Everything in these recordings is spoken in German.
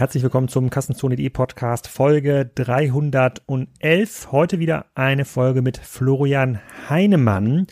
herzlich willkommen zum Kassenzone.de Podcast Folge 311. Heute wieder eine Folge mit Florian Heinemann.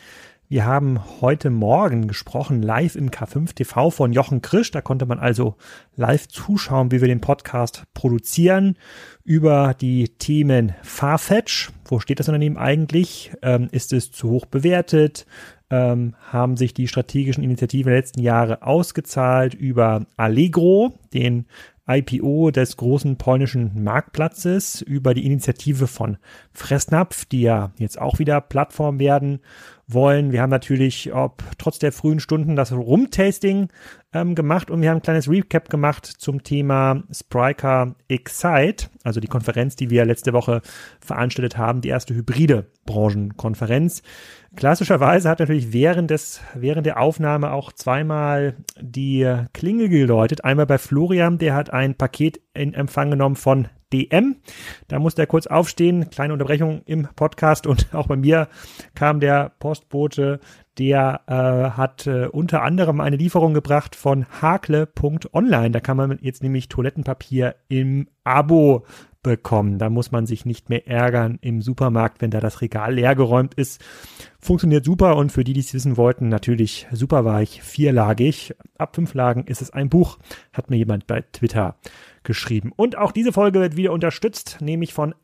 Wir haben heute Morgen gesprochen, live im K5 TV von Jochen Krisch. Da konnte man also live zuschauen, wie wir den Podcast produzieren über die Themen Farfetch. Wo steht das Unternehmen eigentlich? Ähm, ist es zu hoch bewertet? ähm, haben sich die strategischen Initiativen der letzten Jahre ausgezahlt über Allegro, den IPO des großen polnischen Marktplatzes, über die Initiative von Fressnapf, die ja jetzt auch wieder Plattform werden wollen. Wir haben natürlich, ob trotz der frühen Stunden, das Rumtasting ähm, gemacht und wir haben ein kleines Recap gemacht zum Thema Spryker Excite, also die Konferenz, die wir letzte Woche veranstaltet haben, die erste hybride Branchenkonferenz. Klassischerweise hat natürlich während des, während der Aufnahme auch zweimal die Klingel geläutet. Einmal bei Florian, der hat ein Paket in Empfang genommen von DM. Da musste er kurz aufstehen, kleine Unterbrechung im Podcast und auch bei mir kam der Postbote, der äh, hat äh, unter anderem eine Lieferung gebracht von hakle.online. Da kann man jetzt nämlich Toilettenpapier im Abo bekommen. Da muss man sich nicht mehr ärgern im Supermarkt, wenn da das Regal leergeräumt ist. Funktioniert super und für die, die es wissen wollten, natürlich super weich, vierlagig. Ab fünf Lagen ist es ein Buch, hat mir jemand bei Twitter geschrieben. Und auch diese Folge wird wieder unterstützt, nämlich von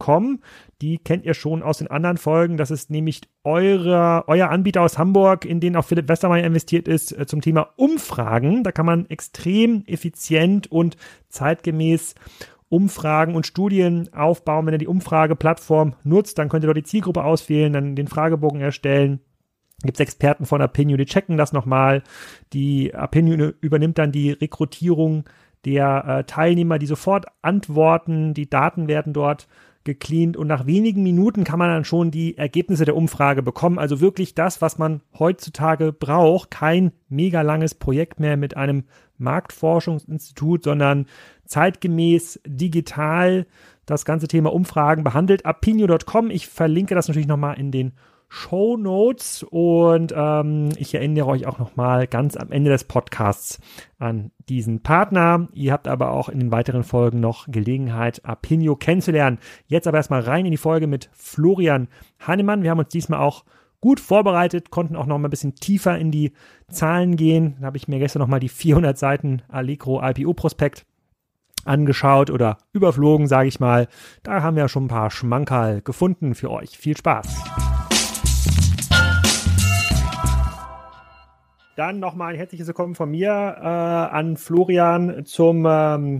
apinio.com. Die kennt ihr schon aus den anderen Folgen. Das ist nämlich eure, euer Anbieter aus Hamburg, in den auch Philipp Westermeier investiert ist, äh, zum Thema Umfragen. Da kann man extrem effizient und zeitgemäß Umfragen und Studien aufbauen. Wenn ihr die Umfrageplattform nutzt, dann könnt ihr dort die Zielgruppe auswählen, dann den Fragebogen erstellen. Gibt es Experten von Opinion, die checken das nochmal. Die Opinion übernimmt dann die Rekrutierung der äh, Teilnehmer, die sofort antworten. Die Daten werden dort gecleant und nach wenigen Minuten kann man dann schon die Ergebnisse der Umfrage bekommen. Also wirklich das, was man heutzutage braucht. Kein mega langes Projekt mehr mit einem Marktforschungsinstitut, sondern zeitgemäß digital das ganze Thema Umfragen behandelt. Apinio.com. Ich verlinke das natürlich nochmal in den Show Notes und ähm, ich erinnere euch auch nochmal ganz am Ende des Podcasts an diesen Partner. Ihr habt aber auch in den weiteren Folgen noch Gelegenheit, Apinio kennenzulernen. Jetzt aber erstmal rein in die Folge mit Florian Hannemann. Wir haben uns diesmal auch gut vorbereitet, konnten auch noch mal ein bisschen tiefer in die Zahlen gehen. Da habe ich mir gestern noch mal die 400 Seiten Allegro IPO Prospekt angeschaut oder überflogen, sage ich mal. Da haben wir schon ein paar Schmankerl gefunden für euch. Viel Spaß! Dann nochmal ein herzliches Willkommen von mir äh, an Florian zum ähm,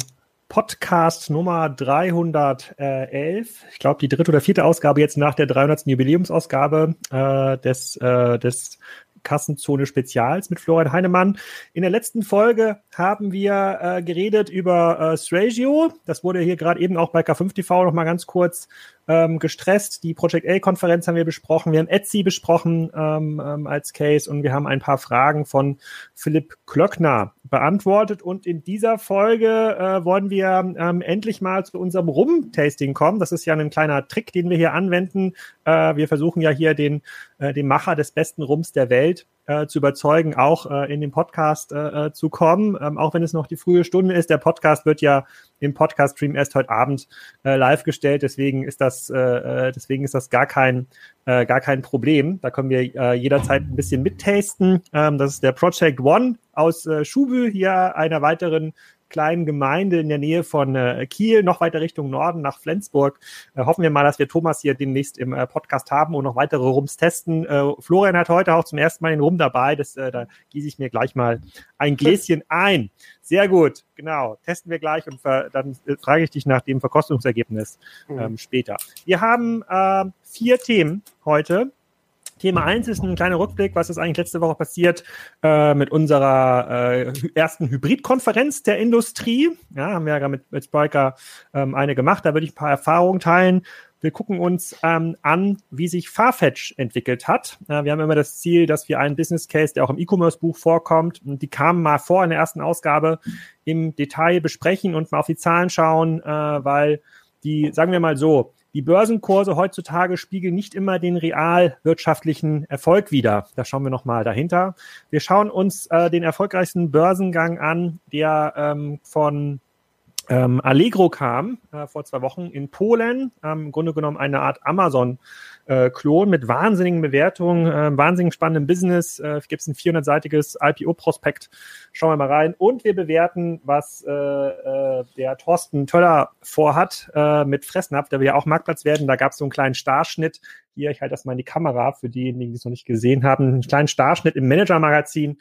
Podcast Nummer 311. Ich glaube, die dritte oder vierte Ausgabe jetzt nach der 300. Jubiläumsausgabe äh, des, äh, des Kassenzone Spezials mit Florian Heinemann. In der letzten Folge haben wir äh, geredet über äh, Stragio. Das wurde hier gerade eben auch bei K5 TV noch mal ganz kurz ähm, gestresst. Die Project A-Konferenz haben wir besprochen. Wir haben Etsy besprochen ähm, ähm, als Case und wir haben ein paar Fragen von Philipp Klöckner beantwortet. Und in dieser Folge äh, wollen wir ähm, endlich mal zu unserem Rum-Tasting kommen. Das ist ja ein kleiner Trick, den wir hier anwenden. Äh, wir versuchen ja hier den, äh, den Macher des besten Rums der Welt äh, zu überzeugen, auch äh, in den Podcast äh, äh, zu kommen, ähm, auch wenn es noch die frühe Stunde ist. Der Podcast wird ja im Podcast-Stream erst heute Abend äh, live gestellt, deswegen ist das, äh, äh, deswegen ist das gar kein, äh, gar kein Problem. Da können wir äh, jederzeit ein bisschen mittasten. Ähm, das ist der Project One aus äh, Schubü, hier einer weiteren kleinen Gemeinde in der Nähe von äh, Kiel, noch weiter Richtung Norden nach Flensburg. Äh, hoffen wir mal, dass wir Thomas hier demnächst im äh, Podcast haben und noch weitere Rums testen. Äh, Florian hat heute auch zum ersten Mal den Rum dabei. Das, äh, da gieße ich mir gleich mal ein Gläschen ein. Sehr gut, genau. Testen wir gleich und dann äh, frage ich dich nach dem Verkostungsergebnis mhm. ähm, später. Wir haben äh, vier Themen heute. Thema eins ist ein kleiner Rückblick, was ist eigentlich letzte Woche passiert äh, mit unserer äh, ersten Hybridkonferenz der Industrie. Ja, haben wir ja mit, mit Spiker ähm, eine gemacht, da würde ich ein paar Erfahrungen teilen. Wir gucken uns ähm, an, wie sich Farfetch entwickelt hat. Äh, wir haben immer das Ziel, dass wir einen Business Case, der auch im E-Commerce-Buch vorkommt, und die kamen mal vor in der ersten Ausgabe, im Detail besprechen und mal auf die Zahlen schauen, äh, weil die, sagen wir mal so, die Börsenkurse heutzutage spiegeln nicht immer den realwirtschaftlichen Erfolg wider. Da schauen wir nochmal dahinter. Wir schauen uns äh, den erfolgreichsten Börsengang an, der ähm, von ähm, Allegro kam äh, vor zwei Wochen in Polen. Ähm, Im Grunde genommen eine Art Amazon äh, Klon mit wahnsinnigen Bewertungen, äh, wahnsinnig spannendem Business. Äh, Gibt es ein 400-seitiges IPO-Prospekt. Schauen wir mal rein. Und wir bewerten, was äh, äh, der Thorsten Töller vorhat äh, mit Fressnapf, der wir ja auch Marktplatz werden. Da gab es so einen kleinen Starschnitt. Hier, ich halte das mal in die Kamera für diejenigen, die es noch nicht gesehen haben. Einen kleinen Starschnitt im Manager-Magazin,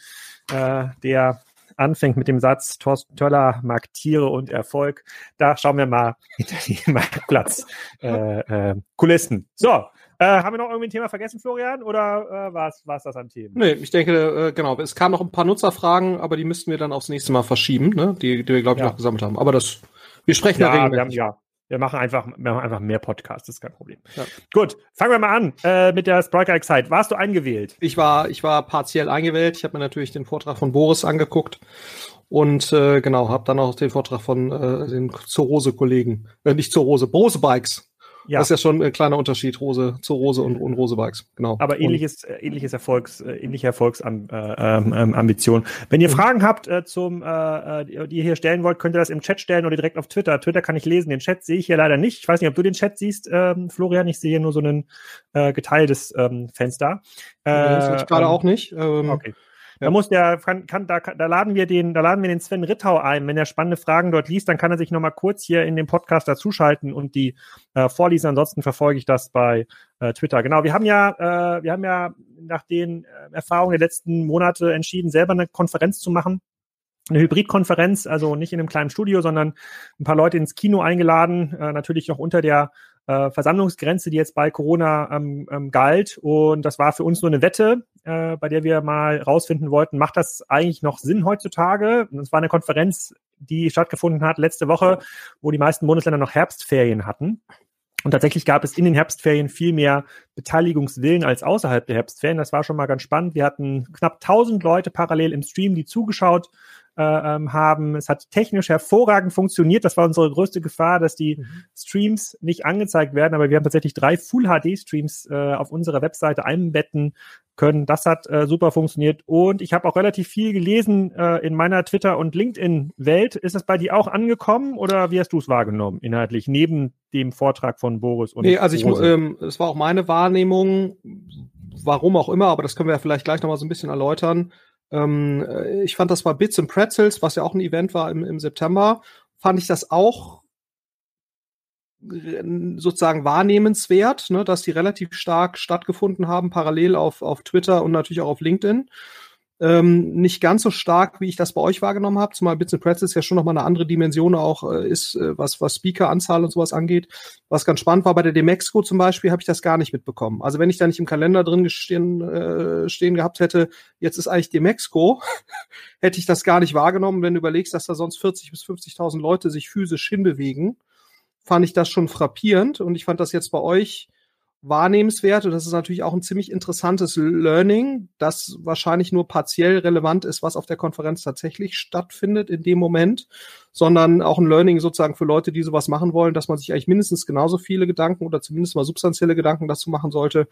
äh, der anfängt mit dem Satz, Thorsten Töller mag Tiere und Erfolg. Da schauen wir mal hinter die Marktplatz äh, äh. So, äh, haben wir noch irgendwie ein Thema vergessen, Florian? Oder äh, war es das an Themen? Nee, ich denke, äh, genau. Es kamen noch ein paar Nutzerfragen, aber die müssten wir dann aufs nächste Mal verschieben, ne? die, die wir, glaube ich, ja. noch gesammelt haben. Aber das, wir sprechen ja, ja, wir haben, ja. Wir machen einfach, wir machen einfach mehr Podcasts, das ist kein Problem. Ja. Gut, fangen wir mal an äh, mit der Spriker Excite. Warst du eingewählt? Ich war, ich war partiell eingewählt. Ich habe mir natürlich den Vortrag von Boris angeguckt und äh, genau, habe dann auch den Vortrag von äh, den Zorose-Kollegen, äh, nicht Zorose, Bose Bikes ja. Das ist ja schon ein kleiner Unterschied, Rose zu Rose und, und Rose Bikes. Genau. Aber ähnliches, äh, ähnliches Erfolgs, äh, ähnliche Erfolgsambition. Äh, ähm, Wenn ihr mhm. Fragen habt äh, zum, äh, die ihr hier stellen wollt, könnt ihr das im Chat stellen oder direkt auf Twitter. Twitter kann ich lesen. Den Chat sehe ich hier leider nicht. Ich weiß nicht, ob du den Chat siehst, ähm, Florian. Ich sehe nur so ein äh, geteiltes ähm, Fenster. Äh, das gerade ähm, auch nicht. Ähm, okay. Da muss der, kann, da, da laden wir den, da laden wir den Sven Rittau ein. Wenn er spannende Fragen dort liest, dann kann er sich nochmal kurz hier in dem Podcast dazuschalten und die äh, vorlesen. Ansonsten verfolge ich das bei äh, Twitter. Genau, wir haben ja, äh, wir haben ja nach den äh, Erfahrungen der letzten Monate entschieden, selber eine Konferenz zu machen eine Hybridkonferenz, also nicht in einem kleinen Studio, sondern ein paar Leute ins Kino eingeladen, äh, natürlich noch unter der äh, Versammlungsgrenze, die jetzt bei Corona ähm, ähm, galt. Und das war für uns nur eine Wette, äh, bei der wir mal rausfinden wollten, macht das eigentlich noch Sinn heutzutage? Es war eine Konferenz, die stattgefunden hat letzte Woche, wo die meisten Bundesländer noch Herbstferien hatten. Und tatsächlich gab es in den Herbstferien viel mehr Beteiligungswillen als außerhalb der Herbstferien. Das war schon mal ganz spannend. Wir hatten knapp 1000 Leute parallel im Stream, die zugeschaut äh, ähm, haben. Es hat technisch hervorragend funktioniert. Das war unsere größte Gefahr, dass die mhm. Streams nicht angezeigt werden. Aber wir haben tatsächlich drei Full HD Streams äh, auf unserer Webseite einbetten können. Das hat äh, super funktioniert. Und ich habe auch relativ viel gelesen äh, in meiner Twitter- und LinkedIn-Welt. Ist das bei dir auch angekommen oder wie hast du es wahrgenommen inhaltlich, neben dem Vortrag von Boris und Nee, also ich, ähm, es war auch meine Wahrnehmung, warum auch immer, aber das können wir ja vielleicht gleich nochmal so ein bisschen erläutern. Ähm, äh, ich fand das war Bits and Pretzels, was ja auch ein Event war im, im September, fand ich das auch sozusagen wahrnehmenswert, ne, dass die relativ stark stattgefunden haben, parallel auf, auf Twitter und natürlich auch auf LinkedIn. Ähm, nicht ganz so stark, wie ich das bei euch wahrgenommen habe, zumal Bits and Pretzels ja schon nochmal eine andere Dimension auch äh, ist, äh, was, was Speaker-Anzahl und sowas angeht. Was ganz spannend war, bei der Demexco zum Beispiel habe ich das gar nicht mitbekommen. Also wenn ich da nicht im Kalender drin stehen, äh, stehen gehabt hätte, jetzt ist eigentlich Demexco, hätte ich das gar nicht wahrgenommen, wenn du überlegst, dass da sonst 40 bis 50.000 Leute sich physisch hinbewegen, fand ich das schon frappierend und ich fand das jetzt bei euch wahrnehmenswert und das ist natürlich auch ein ziemlich interessantes Learning, das wahrscheinlich nur partiell relevant ist, was auf der Konferenz tatsächlich stattfindet in dem Moment, sondern auch ein Learning sozusagen für Leute, die sowas machen wollen, dass man sich eigentlich mindestens genauso viele Gedanken oder zumindest mal substanzielle Gedanken dazu machen sollte.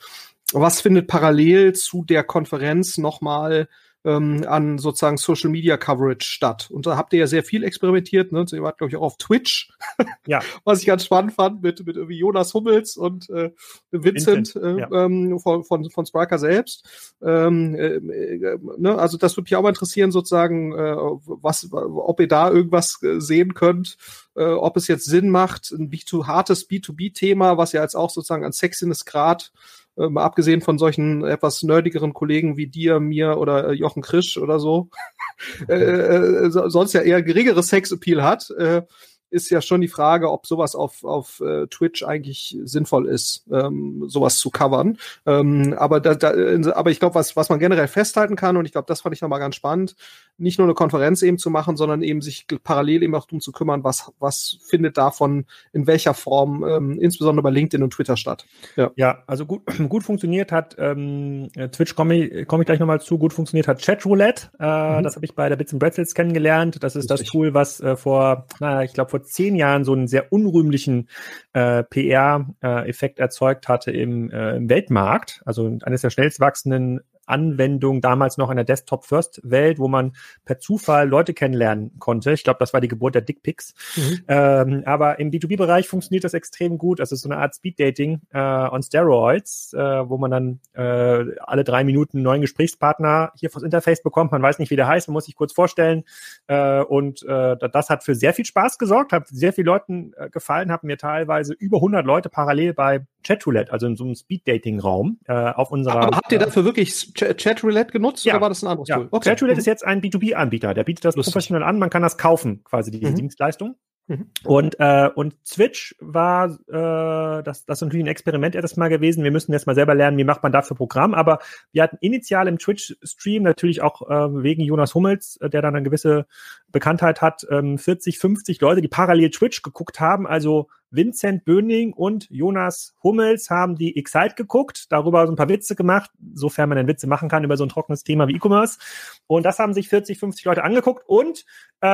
Was findet parallel zu der Konferenz nochmal ähm, an sozusagen Social Media Coverage statt. Und da habt ihr ja sehr viel experimentiert. Ne? ihr wart, glaube ich, auch auf Twitch. Ja. Was ich ganz spannend fand mit, mit irgendwie Jonas Hummels und äh, Vincent, Vincent äh, ja. ähm, von, von, von Spriker selbst. Ähm, äh, äh, ne? Also das würde mich auch mal interessieren, sozusagen, äh, was, ob ihr da irgendwas äh, sehen könnt, ob es jetzt Sinn macht, ein B2, hartes B2B-Thema, was ja jetzt auch sozusagen an Sexiness-Grad äh, mal abgesehen von solchen etwas nerdigeren Kollegen wie dir, mir oder äh, Jochen Krisch oder so, äh, äh, sonst ja eher geringeres Sexappeal hat, äh, ist ja schon die Frage, ob sowas auf, auf äh, Twitch eigentlich sinnvoll ist, ähm, sowas zu covern. Ähm, aber, da, da, aber ich glaube, was, was man generell festhalten kann, und ich glaube, das fand ich nochmal ganz spannend, nicht nur eine Konferenz eben zu machen, sondern eben sich parallel eben auch darum zu kümmern, was, was findet davon in welcher Form, ähm, insbesondere bei LinkedIn und Twitter statt. Ja, ja also gut, gut funktioniert hat, ähm, Twitch komme ich, komm ich gleich nochmal zu, gut funktioniert hat Chatroulette. Äh, mhm. Das habe ich bei der Bits and Bretzels kennengelernt. Das ist das Tool, was äh, vor, naja, ich glaube, vor vor zehn Jahren so einen sehr unrühmlichen äh, PR-Effekt äh, erzeugt hatte im, äh, im Weltmarkt, also eines der schnellst wachsenden Anwendung damals noch in der Desktop-First-Welt, wo man per Zufall Leute kennenlernen konnte. Ich glaube, das war die Geburt der Dickpics. Mhm. Ähm, aber im B2B-Bereich funktioniert das extrem gut. Also so eine Art Speed-Dating äh, on Steroids, äh, wo man dann äh, alle drei Minuten einen neuen Gesprächspartner hier fürs Interface bekommt. Man weiß nicht, wie der heißt, man muss sich kurz vorstellen. Äh, und äh, das hat für sehr viel Spaß gesorgt, hat sehr vielen Leuten äh, gefallen, haben mir teilweise über 100 Leute parallel bei Chatroulette, also in so einem Speed-Dating-Raum äh, auf unserer. Aber habt ihr dafür wirklich Chatroulette genutzt ja. oder war das ein anderes ja. Tool? Okay. Chatroulette mhm. ist jetzt ein B2B-Anbieter, der bietet das Lustig. professionell an, man kann das kaufen, quasi diese mhm. Dienstleistung. Mhm. Und, äh, und Switch war, äh, das, das ist natürlich ein Experiment erst mal gewesen. Wir müssen jetzt mal selber lernen, wie macht man dafür Programm. Aber wir hatten initial im Twitch-Stream natürlich auch äh, wegen Jonas Hummels, äh, der dann eine gewisse Bekanntheit hat, ähm, 40, 50 Leute, die parallel Twitch geguckt haben. Also Vincent Böning und Jonas Hummels haben die Excite geguckt, darüber so ein paar Witze gemacht, sofern man denn Witze machen kann über so ein trockenes Thema wie E-Commerce. Und das haben sich 40, 50 Leute angeguckt und äh,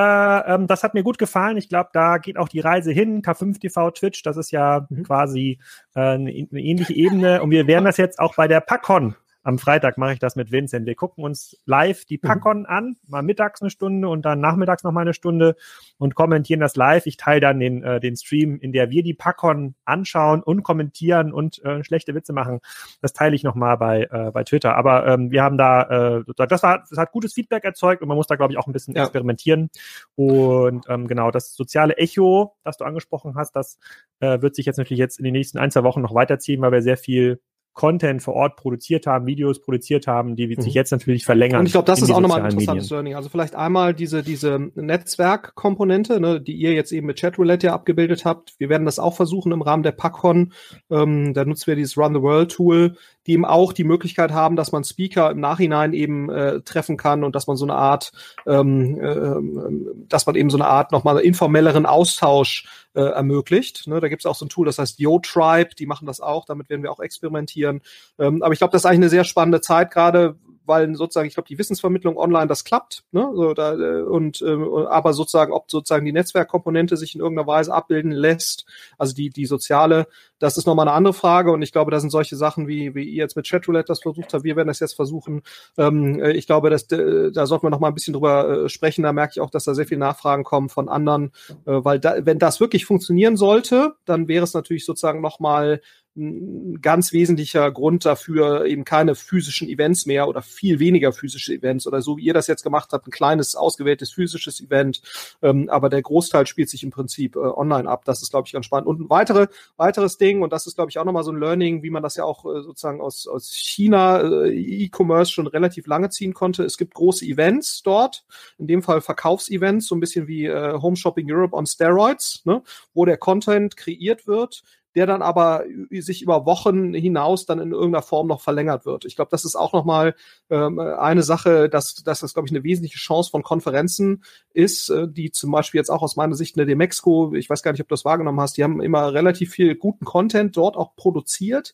ähm, das hat mir gut gefallen. Ich glaube, da geht auch die Reise hin. K5 TV Twitch, das ist ja mhm. quasi äh, eine, ähnliche Ebene. Und wir werden das jetzt auch bei der PackCon am Freitag mache ich das mit Vincent. Wir gucken uns live die mhm. Packon mhm. an, mal mittags eine Stunde und dann nachmittags noch mal eine Stunde und kommentieren das live. Ich teile dann den, äh, den Stream, in der wir die Packon anschauen und kommentieren und äh, schlechte Witze machen. Das teile ich noch mal bei, äh, bei Twitter. Aber ähm, wir haben da, äh, das, war, das hat gutes Feedback erzeugt und man muss da, glaube ich, auch ein bisschen ja. experimentieren. Und ähm, genau, das soziale Echo, das du angesprochen hast, das äh, wird sich jetzt natürlich jetzt in den nächsten ein, zwei Wochen noch weiterziehen, weil wir sehr viel Content vor Ort produziert haben, Videos produziert haben, die mhm. sich jetzt natürlich verlängern. Und ich glaube, das ist auch nochmal ein interessantes Medien. Learning. Also vielleicht einmal diese, diese Netzwerkkomponente, ne, die ihr jetzt eben mit Chatroulette ja abgebildet habt. Wir werden das auch versuchen im Rahmen der PackCon. Ähm, da nutzen wir dieses Run the World Tool, die eben auch die Möglichkeit haben, dass man Speaker im Nachhinein eben äh, treffen kann und dass man so eine Art, ähm, äh, dass man eben so eine Art nochmal informelleren Austausch äh, ermöglicht. Ne, da gibt es auch so ein Tool, das heißt Yo-Tribe, die machen das auch, damit werden wir auch experimentieren. Ähm, aber ich glaube, das ist eigentlich eine sehr spannende Zeit, gerade weil sozusagen, ich glaube, die Wissensvermittlung online, das klappt, ne? So, da, äh, und äh, aber sozusagen, ob sozusagen die Netzwerkkomponente sich in irgendeiner Weise abbilden lässt, also die, die soziale, das ist nochmal eine andere Frage. Und ich glaube, da sind solche Sachen, wie, wie ihr jetzt mit Chatroulette das versucht habt, wir werden das jetzt versuchen. Ähm, äh, ich glaube, dass, äh, da sollten wir noch mal ein bisschen drüber sprechen. Da merke ich auch, dass da sehr viele Nachfragen kommen von anderen, äh, weil da, wenn das wirklich funktionieren sollte, dann wäre es natürlich sozusagen noch mal ein ganz wesentlicher Grund dafür, eben keine physischen Events mehr oder viel weniger physische Events oder so wie ihr das jetzt gemacht habt, ein kleines, ausgewähltes physisches Event. Ähm, aber der Großteil spielt sich im Prinzip äh, online ab. Das ist, glaube ich, ganz spannend. Und ein weitere, weiteres Ding, und das ist, glaube ich, auch nochmal so ein Learning, wie man das ja auch äh, sozusagen aus, aus China äh, E-Commerce schon relativ lange ziehen konnte. Es gibt große Events dort, in dem Fall Verkaufsevents, so ein bisschen wie äh, Home Shopping Europe on Steroids, ne, wo der Content kreiert wird der dann aber sich über Wochen hinaus dann in irgendeiner Form noch verlängert wird. Ich glaube, das ist auch nochmal ähm, eine Sache, dass, dass das, glaube ich, eine wesentliche Chance von Konferenzen ist, äh, die zum Beispiel jetzt auch aus meiner Sicht in der Demexco, ich weiß gar nicht, ob du das wahrgenommen hast, die haben immer relativ viel guten Content dort auch produziert,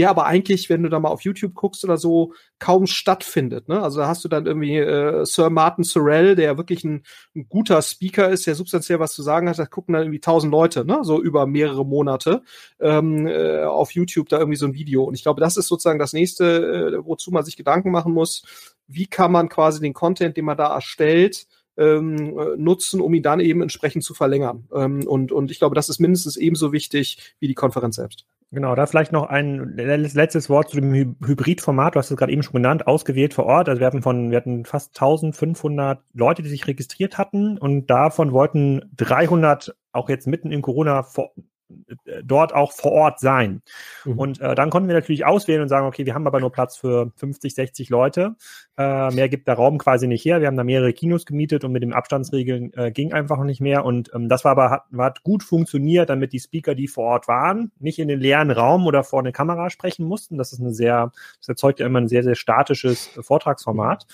der aber eigentlich, wenn du da mal auf YouTube guckst oder so, kaum stattfindet. Ne? Also da hast du dann irgendwie äh, Sir Martin Sorrell, der wirklich ein, ein, guter Speaker ist, der substanziell was zu sagen hat, da gucken dann irgendwie tausend Leute, ne? so über mehrere Monate ähm, äh, auf YouTube da irgendwie so ein Video. Und ich glaube, das ist sozusagen das nächste, äh, wozu man sich Gedanken machen muss. Wie kann man quasi den Content, den man da erstellt, ähm, äh, nutzen, um ihn dann eben entsprechend zu verlängern. Ähm, und, und ich glaube, das ist mindestens ebenso wichtig wie die Konferenz selbst. Genau, da vielleicht noch ein letztes Wort zu dem Hybridformat. Du hast es gerade eben schon genannt, ausgewählt vor Ort. Also wir hatten von, wir hatten fast 1500 Leute, die sich registriert hatten und davon wollten 300 auch jetzt mitten in Corona vor, dort auch vor Ort sein. Mhm. Und äh, dann konnten wir natürlich auswählen und sagen, okay, wir haben aber nur Platz für 50, 60 Leute. Äh, mehr gibt der Raum quasi nicht her. Wir haben da mehrere Kinos gemietet und mit den Abstandsregeln äh, ging einfach noch nicht mehr. Und ähm, das war aber hat, hat gut funktioniert, damit die Speaker, die vor Ort waren, nicht in den leeren Raum oder vor eine Kamera sprechen mussten. Das ist eine sehr, das erzeugt ja immer ein sehr, sehr statisches Vortragsformat.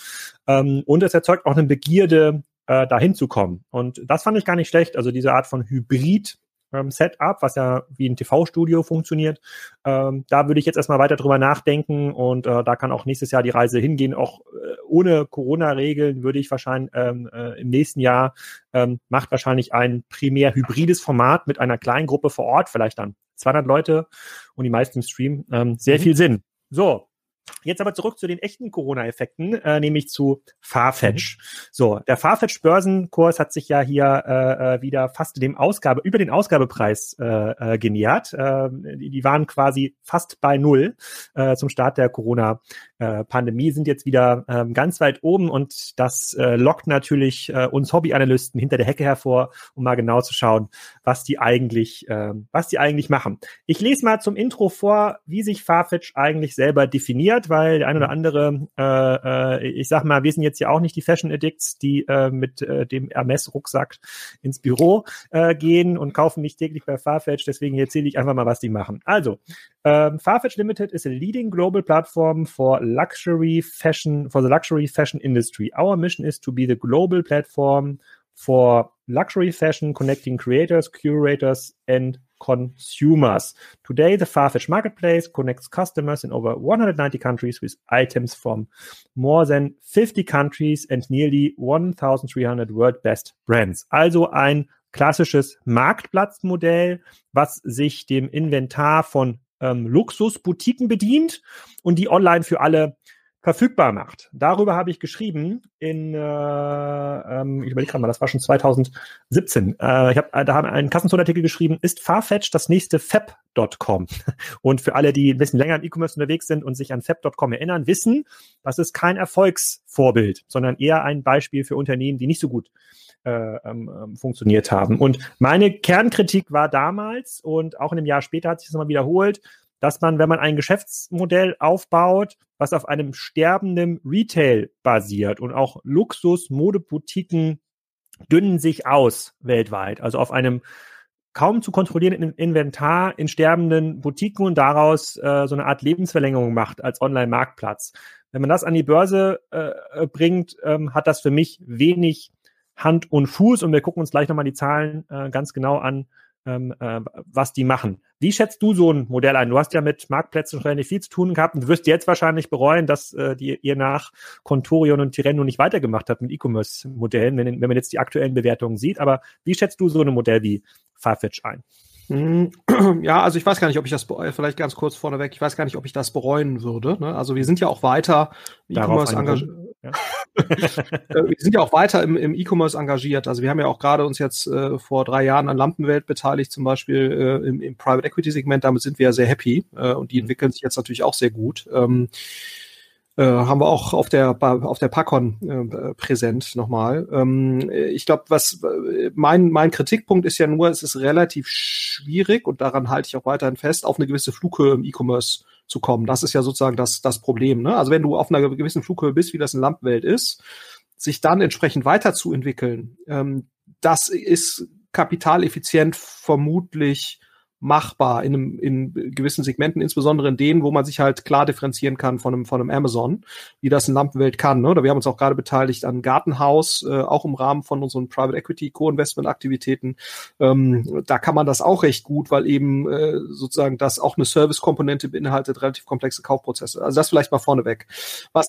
Ähm, und es erzeugt auch eine Begierde, äh, dahin zu kommen. Und das fand ich gar nicht schlecht. Also diese Art von Hybrid ähm, Setup, was ja wie ein TV-Studio funktioniert. Ähm, da würde ich jetzt erstmal weiter drüber nachdenken und äh, da kann auch nächstes Jahr die Reise hingehen. Auch äh, ohne Corona-Regeln würde ich wahrscheinlich ähm, äh, im nächsten Jahr ähm, macht wahrscheinlich ein primär hybrides Format mit einer kleinen Gruppe vor Ort, vielleicht dann 200 Leute und die meisten im Stream, ähm, sehr mhm. viel Sinn. So, Jetzt aber zurück zu den echten Corona-Effekten, äh, nämlich zu Farfetch. Mhm. So, der Farfetch-Börsenkurs hat sich ja hier äh, äh, wieder fast dem Ausgabe, über den Ausgabepreis äh, äh, genähert. Äh, die, die waren quasi fast bei Null äh, zum Start der Corona-Pandemie, sind jetzt wieder äh, ganz weit oben und das äh, lockt natürlich äh, uns Hobbyanalysten hinter der Hecke hervor, um mal genau zu schauen, was die eigentlich, äh, was die eigentlich machen. Ich lese mal zum Intro vor, wie sich Farfetch eigentlich selber definiert weil der ein oder andere, äh, äh, ich sag mal, wir sind jetzt ja auch nicht die Fashion Addicts, die äh, mit äh, dem Hermes-Rucksack ins Büro äh, gehen und kaufen nicht täglich bei Farfetch. Deswegen erzähle ich einfach mal, was die machen. Also, ähm, Farfetch Limited is a leading global platform for luxury fashion, for the luxury fashion industry. Our mission is to be the global platform for luxury fashion, connecting creators, curators, and consumers. Today, the Farfetch marketplace connects customers in over 190 countries with items from more than 50 countries and nearly 1,300 world best brands. Also ein klassisches Marktplatzmodell, was sich dem Inventar von ähm, Luxusboutiquen bedient und die online für alle verfügbar macht. Darüber habe ich geschrieben in, äh, ähm, ich überlege gerade mal, das war schon 2017. Äh, ich habe da haben einen Kassenzonartikel geschrieben, ist Farfetch das nächste Fab.com? Und für alle, die ein bisschen länger im E-Commerce unterwegs sind und sich an Fab.com erinnern, wissen, das ist kein Erfolgsvorbild, sondern eher ein Beispiel für Unternehmen, die nicht so gut äh, ähm, ähm funktioniert haben. Und meine Kernkritik war damals und auch in einem Jahr später hat sich das nochmal wiederholt, dass man, wenn man ein Geschäftsmodell aufbaut, was auf einem sterbenden Retail basiert und auch Luxus, Modeboutiquen dünnen sich aus weltweit, also auf einem kaum zu kontrollierenden Inventar in sterbenden Boutiquen und daraus äh, so eine Art Lebensverlängerung macht als Online-Marktplatz. Wenn man das an die Börse äh, bringt, ähm, hat das für mich wenig Hand und Fuß und wir gucken uns gleich nochmal die Zahlen äh, ganz genau an, ähm, äh, was die machen. Wie schätzt du so ein Modell ein? Du hast ja mit Marktplätzen schon relativ viel zu tun gehabt und du wirst jetzt wahrscheinlich bereuen, dass äh, die, ihr nach Contorion und Tirreno nicht weitergemacht habt mit E-Commerce-Modellen, wenn, wenn man jetzt die aktuellen Bewertungen sieht. Aber wie schätzt du so ein Modell wie Farfetch ein? Hm, ja, also ich weiß gar nicht, ob ich das, vielleicht ganz kurz vorneweg, ich weiß gar nicht, ob ich das bereuen würde. Ne? Also wir sind ja auch weiter E-Commerce engagiert. Ja. Äh, wir sind ja auch weiter im, im E-Commerce engagiert. Also wir haben ja auch gerade uns jetzt äh, vor drei Jahren an Lampenwelt beteiligt, zum Beispiel äh, im, im Private Equity Segment. Damit sind wir ja sehr happy äh, und die entwickeln sich jetzt natürlich auch sehr gut. Ähm, äh, haben wir auch auf der auf der Pacon äh, präsent nochmal. Ähm, ich glaube, was mein mein Kritikpunkt ist ja nur, es ist relativ schwierig und daran halte ich auch weiterhin fest, auf eine gewisse Flughöhe im E-Commerce zu kommen. Das ist ja sozusagen das das Problem. Ne? Also wenn du auf einer gewissen Flughöhe bist, wie das in Lampenwelt ist, sich dann entsprechend weiterzuentwickeln, ähm, das ist kapitaleffizient vermutlich machbar in, einem, in gewissen Segmenten, insbesondere in denen, wo man sich halt klar differenzieren kann von einem, von einem Amazon, wie das in Lampenwelt kann. Ne? Oder wir haben uns auch gerade beteiligt an Gartenhaus, äh, auch im Rahmen von unseren Private Equity Co-Investment-Aktivitäten. Ähm, da kann man das auch recht gut, weil eben äh, sozusagen das auch eine Service-Komponente beinhaltet, relativ komplexe Kaufprozesse. Also das vielleicht mal vorneweg. Was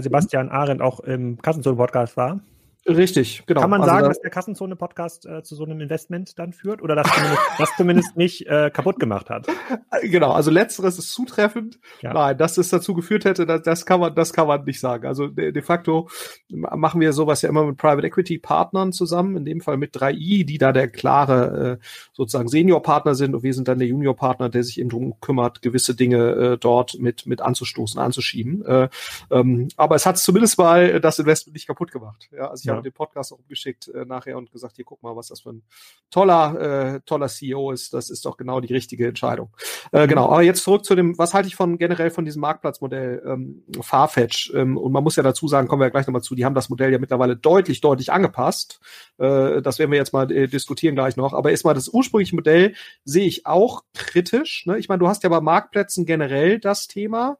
Sebastian Arendt auch im Kassenzone-Podcast war. Richtig, genau. Kann man also sagen, da, dass der Kassenzone-Podcast äh, zu so einem Investment dann führt oder dass zumindest, das zumindest nicht äh, kaputt gemacht hat? Genau, also letzteres ist zutreffend. Ja. Nein, dass es dazu geführt hätte, das, das kann man, das kann man nicht sagen. Also de, de, facto machen wir sowas ja immer mit Private Equity Partnern zusammen, in dem Fall mit 3i, die da der klare äh, sozusagen Senior-Partner sind und wir sind dann der Junior-Partner, der sich eben darum kümmert, gewisse Dinge äh, dort mit, mit anzustoßen, anzuschieben. Äh, ähm, aber es hat zumindest mal das Investment nicht kaputt gemacht. Ja, also ich ja. Den Podcast auch umgeschickt äh, nachher und gesagt, hier guck mal, was das für ein toller, äh, toller CEO ist. Das ist doch genau die richtige Entscheidung. Äh, genau, aber jetzt zurück zu dem, was halte ich von generell von diesem Marktplatzmodell ähm, Farfetch? Ähm, und man muss ja dazu sagen, kommen wir ja gleich nochmal zu, die haben das Modell ja mittlerweile deutlich, deutlich angepasst. Äh, das werden wir jetzt mal äh, diskutieren gleich noch. Aber erstmal das ursprüngliche Modell sehe ich auch kritisch. Ne? Ich meine, du hast ja bei Marktplätzen generell das Thema.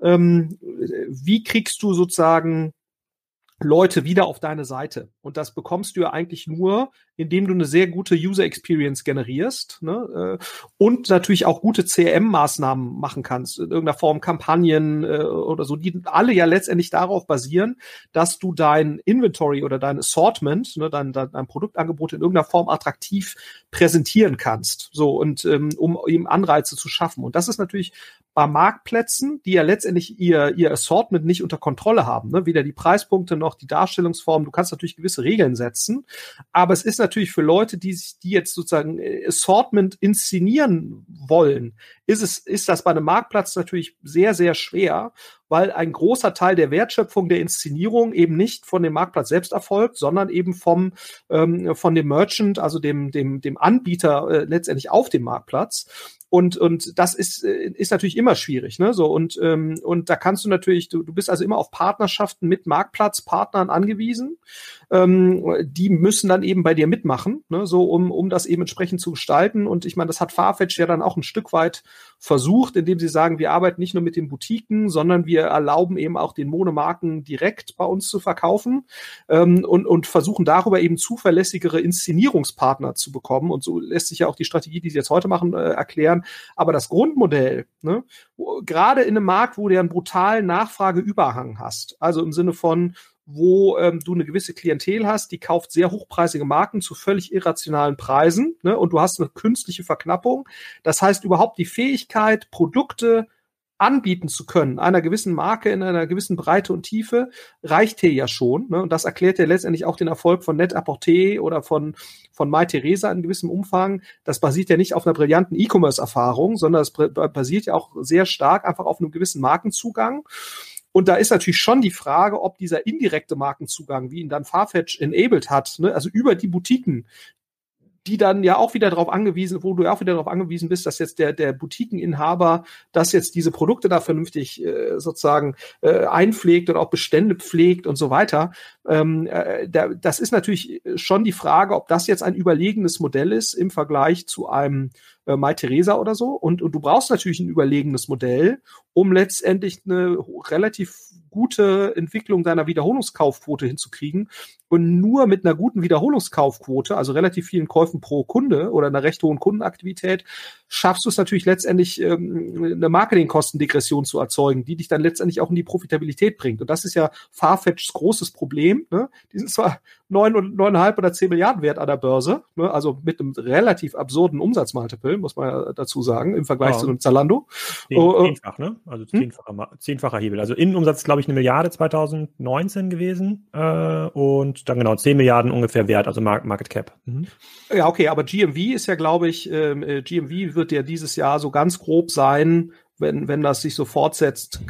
Ähm, wie kriegst du sozusagen Leute wieder auf deine Seite. Und das bekommst du ja eigentlich nur, indem du eine sehr gute User Experience generierst ne? Äh, und natürlich auch gute CRM-Maßnahmen machen kannst, in irgendeiner Form Kampagnen äh, oder so, die alle ja letztendlich darauf basieren, dass du dein Inventory oder dein Assortment, ne, dein, dein Produktangebot in irgendeiner Form attraktiv präsentieren kannst. So und ähm, um eben Anreize zu schaffen. Und das ist natürlich bei Marktplätzen, die ja letztendlich ihr, ihr Assortment nicht unter Kontrolle haben, ne? weder die Preispunkte noch die Darstellungsform. Du kannst natürlich gewisse Regeln setzen, aber es ist natürlich für Leute, die sich, die jetzt sozusagen äh, Assortment inszenieren wollen, ist es, ist das bei einem Marktplatz natürlich sehr, sehr schwer, weil ein großer Teil der Wertschöpfung der Inszenierung eben nicht von dem Marktplatz selbst erfolgt, sondern eben vom ähm, von dem Merchant, also dem dem dem Anbieter äh, letztendlich auf dem Marktplatz. Und, und das ist, äh, ist natürlich immer schwierig, ne? So, und, ähm, und da kannst du natürlich, du, du bist also immer auf Partnerschaften mit Marktplatzpartnern angewiesen. Ähm, die müssen dann eben bei dir mitmachen, ne? so um, um das eben entsprechend zu gestalten. Und ich meine, das hat Farfetch ja dann auch ein Stück weit versucht, indem sie sagen, wir arbeiten nicht nur mit den Boutiquen, sondern wir erlauben eben auch den Monomarken direkt bei uns zu verkaufen ähm, und, und versuchen darüber eben zuverlässigere Inszenierungspartner zu bekommen. Und so lässt sich ja auch die Strategie, die sie jetzt heute machen, äh, erklären. Aber das Grundmodell, ne, gerade in einem Markt, wo du einen brutalen Nachfrageüberhang hast, also im Sinne von, wo ähm, du eine gewisse Klientel hast, die kauft sehr hochpreisige Marken zu völlig irrationalen Preisen ne? und du hast eine künstliche Verknappung. Das heißt, überhaupt die Fähigkeit, Produkte anbieten zu können, einer gewissen Marke in einer gewissen Breite und Tiefe, reicht hier ja schon. Ne? Und das erklärt ja letztendlich auch den Erfolg von Net Apporté oder von, von Theresa in gewissem Umfang. Das basiert ja nicht auf einer brillanten E-Commerce-Erfahrung, sondern es basiert ja auch sehr stark einfach auf einem gewissen Markenzugang. Und da ist natürlich schon die Frage, ob dieser indirekte Markenzugang, wie ihn dann Farfetch enabled hat, ne, also über die Boutiquen, die dann ja auch wieder darauf angewiesen, wo du ja auch wieder darauf angewiesen bist, dass jetzt der, der Boutiqueninhaber, dass jetzt diese Produkte da vernünftig äh, sozusagen äh, einpflegt und auch Bestände pflegt und so weiter. Ähm, äh, da, das ist natürlich schon die Frage, ob das jetzt ein überlegenes Modell ist im Vergleich zu einem äh, Mai Theresa oder so. Und, und du brauchst natürlich ein überlegenes Modell, um letztendlich eine relativ gute Entwicklung deiner Wiederholungskaufquote hinzukriegen. Und nur mit einer guten Wiederholungskaufquote, also relativ vielen Käufen pro Kunde oder einer recht hohen Kundenaktivität, schaffst du es natürlich letztendlich, ähm, eine Marketingkostendegression zu erzeugen, die dich dann letztendlich auch in die Profitabilität bringt. Und das ist ja Farfetchs großes Problem. Ne? Die sind zwar neun und neuneinhalb oder zehn Milliarden wert an der Börse, ne? also mit einem relativ absurden Umsatzmultiple, muss man ja dazu sagen, im Vergleich ja. zu einem Zalando. Zehn, oh, äh, zehnfach, ne? Also hm? zehnfacher, zehnfacher Hebel. Also Innenumsatz, glaube ich, eine Milliarde 2019 gewesen äh, und dann genau zehn Milliarden ungefähr wert, also Market Cap. Mhm. Ja, okay, aber GMV ist ja, glaube ich, ähm, äh, GMV wird ja dieses Jahr so ganz grob sein, wenn, wenn das sich so fortsetzt,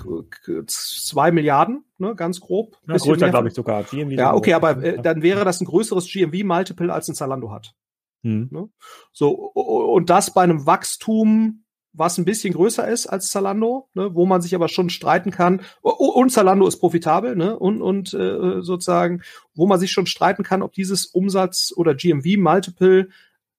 zwei Milliarden, ne, ganz grob. Ja, größer, glaube ich, sogar. GMV ja, okay, aber äh, dann wäre das ein größeres GMV-Multiple als ein Zalando hat. Hm. Ne? So, und das bei einem Wachstum, was ein bisschen größer ist als Zalando, ne, wo man sich aber schon streiten kann. Und Zalando ist profitabel, ne, und, und äh, sozusagen, wo man sich schon streiten kann, ob dieses Umsatz- oder GMV-Multiple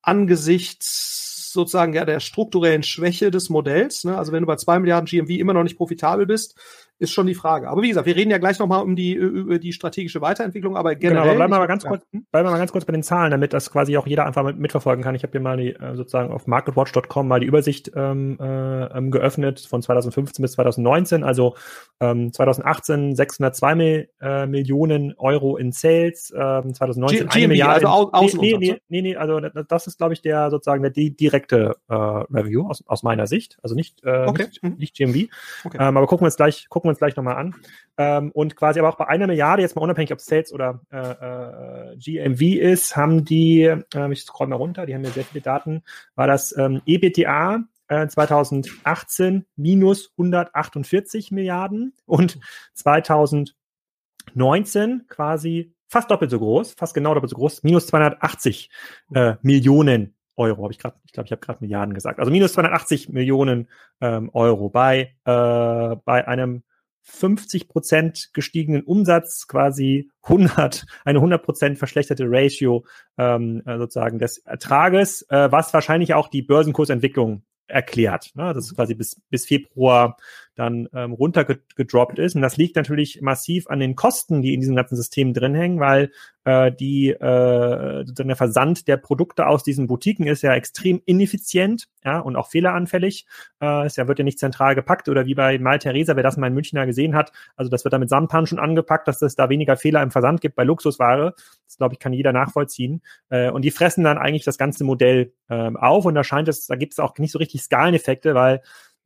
angesichts sozusagen ja der strukturellen Schwäche des Modells. Ne? Also wenn du bei zwei Milliarden GMV immer noch nicht profitabel bist, ist schon die Frage. Aber wie gesagt, wir reden ja gleich nochmal um die, über die strategische Weiterentwicklung, aber generell. Genau, aber bleiben wir mal ganz kurz, bleiben wir mal ganz kurz bei den Zahlen, damit das quasi auch jeder einfach mit, mitverfolgen kann. Ich habe hier mal die, äh, sozusagen auf marketwatch.com mal die Übersicht ähm, äh, ähm, geöffnet von 2015 bis 2019. Also ähm, 2018 602 Mil, äh, Millionen Euro in Sales, ähm, 2019 G eine Milliarde. Also aus, nee, nee, nee, nee, also das ist, glaube ich, der sozusagen der direkte äh, Review aus, aus meiner Sicht. Also nicht, äh, okay. nicht, mhm. nicht GMV. Okay. Ähm, aber gucken wir uns gleich, gucken wir uns gleich nochmal an. Ähm, und quasi aber auch bei einer Milliarde, jetzt mal unabhängig, ob Sales oder äh, äh, GMV ist, haben die, äh, ich scroll mal runter, die haben ja sehr viele Daten, war das ähm, EBTA 2018 äh, minus 148 Milliarden und 2019 quasi fast doppelt so groß, fast genau doppelt so groß, minus 280 äh, Millionen Euro, habe ich gerade, ich glaube, ich habe gerade Milliarden gesagt. Also minus 280 Millionen ähm, Euro bei, äh, bei einem 50 Prozent gestiegenen Umsatz quasi 100, eine 100 Prozent verschlechterte Ratio ähm, äh, sozusagen des Ertrages, äh, was wahrscheinlich auch die Börsenkursentwicklung erklärt. Ne? Das ist quasi bis, bis Februar dann ähm, runtergedroppt ist. Und das liegt natürlich massiv an den Kosten, die in diesem ganzen System drin hängen, weil äh, die äh, der Versand der Produkte aus diesen Boutiquen ist ja extrem ineffizient ja, und auch fehleranfällig. Äh, es ja, wird ja nicht zentral gepackt oder wie bei Mal Theresa, wer das mal in Münchner gesehen hat, also das wird da mit Samthandschuhen angepackt, dass es da weniger Fehler im Versand gibt bei Luxusware. Das, glaube ich, kann jeder nachvollziehen. Äh, und die fressen dann eigentlich das ganze Modell ähm, auf und da scheint es, da gibt es auch nicht so richtig Skaleneffekte, weil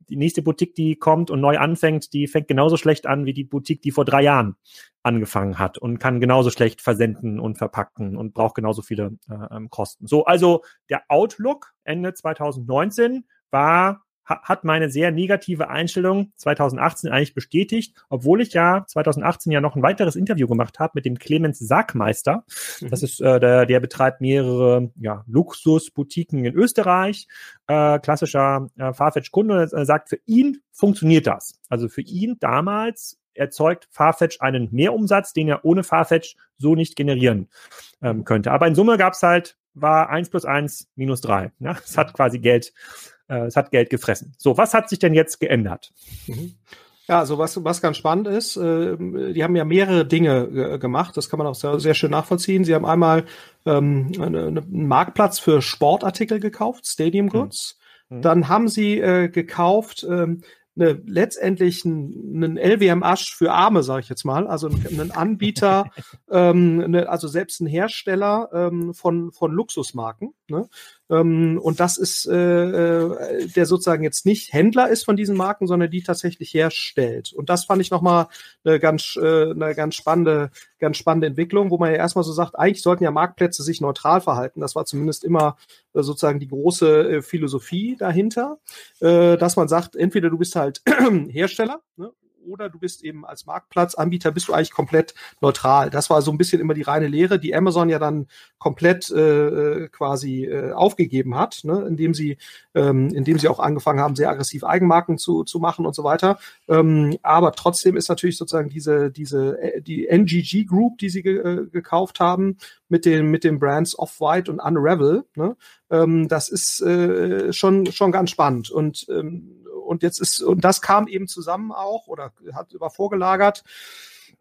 die nächste Boutique, die kommt und neu anfängt, die fängt genauso schlecht an wie die Boutique, die vor drei Jahren angefangen hat und kann genauso schlecht versenden und verpacken und braucht genauso viele äh, ähm, Kosten. So, also der Outlook Ende 2019 war hat meine sehr negative Einstellung 2018 eigentlich bestätigt, obwohl ich ja 2018 ja noch ein weiteres Interview gemacht habe mit dem Clemens Sackmeister. Mhm. Das ist äh, der, der betreibt mehrere ja, Luxusboutiquen in Österreich, äh, klassischer äh, Farfetch-Kunde, äh, sagt, für ihn funktioniert das. Also für ihn damals erzeugt Farfetch einen Mehrumsatz, den er ohne Farfetch so nicht generieren ähm, könnte. Aber in Summe gab's halt, war eins plus eins minus drei. Ja? Es hat quasi Geld äh, es hat Geld gefressen. So, was hat sich denn jetzt geändert? Mhm. Ja, also was, was ganz spannend ist, äh, die haben ja mehrere Dinge äh, gemacht, das kann man auch sehr, sehr schön nachvollziehen. Sie haben einmal ähm, eine, einen Marktplatz für Sportartikel gekauft, Stadium hm. Goods. Mhm. Dann haben sie äh, gekauft ähm, eine, letztendlich einen LWM-Asch für Arme, sage ich jetzt mal, also einen Anbieter, ähm, eine, also selbst ein Hersteller ähm, von, von Luxusmarken. Ne? Ähm, und das ist, äh, äh, der sozusagen jetzt nicht Händler ist von diesen Marken, sondern die tatsächlich herstellt. Und das fand ich nochmal eine ganz, äh, eine ganz spannende, ganz spannende Entwicklung, wo man ja erstmal so sagt, eigentlich sollten ja Marktplätze sich neutral verhalten. Das war zumindest immer äh, sozusagen die große äh, Philosophie dahinter, äh, dass man sagt, entweder du bist halt Hersteller ne, oder du bist eben als Marktplatzanbieter, bist du eigentlich komplett neutral. Das war so ein bisschen immer die reine Lehre, die Amazon ja dann komplett äh, quasi äh, aufgegeben hat, ne, indem sie, ähm, indem sie auch angefangen haben, sehr aggressiv Eigenmarken zu, zu machen und so weiter. Ähm, aber trotzdem ist natürlich sozusagen diese, diese, äh, die NGG Group, die sie ge äh, gekauft haben, mit den, mit den Brands Off-White und Unravel, ne, ähm, das ist äh, schon, schon ganz spannend. Und ähm, und jetzt ist, und das kam eben zusammen auch oder hat war vorgelagert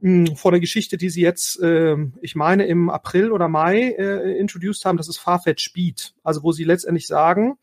hm, vor der Geschichte, die sie jetzt, äh, ich meine, im April oder Mai äh, introduced haben, das ist Farfetch Speed. Also wo sie letztendlich sagen,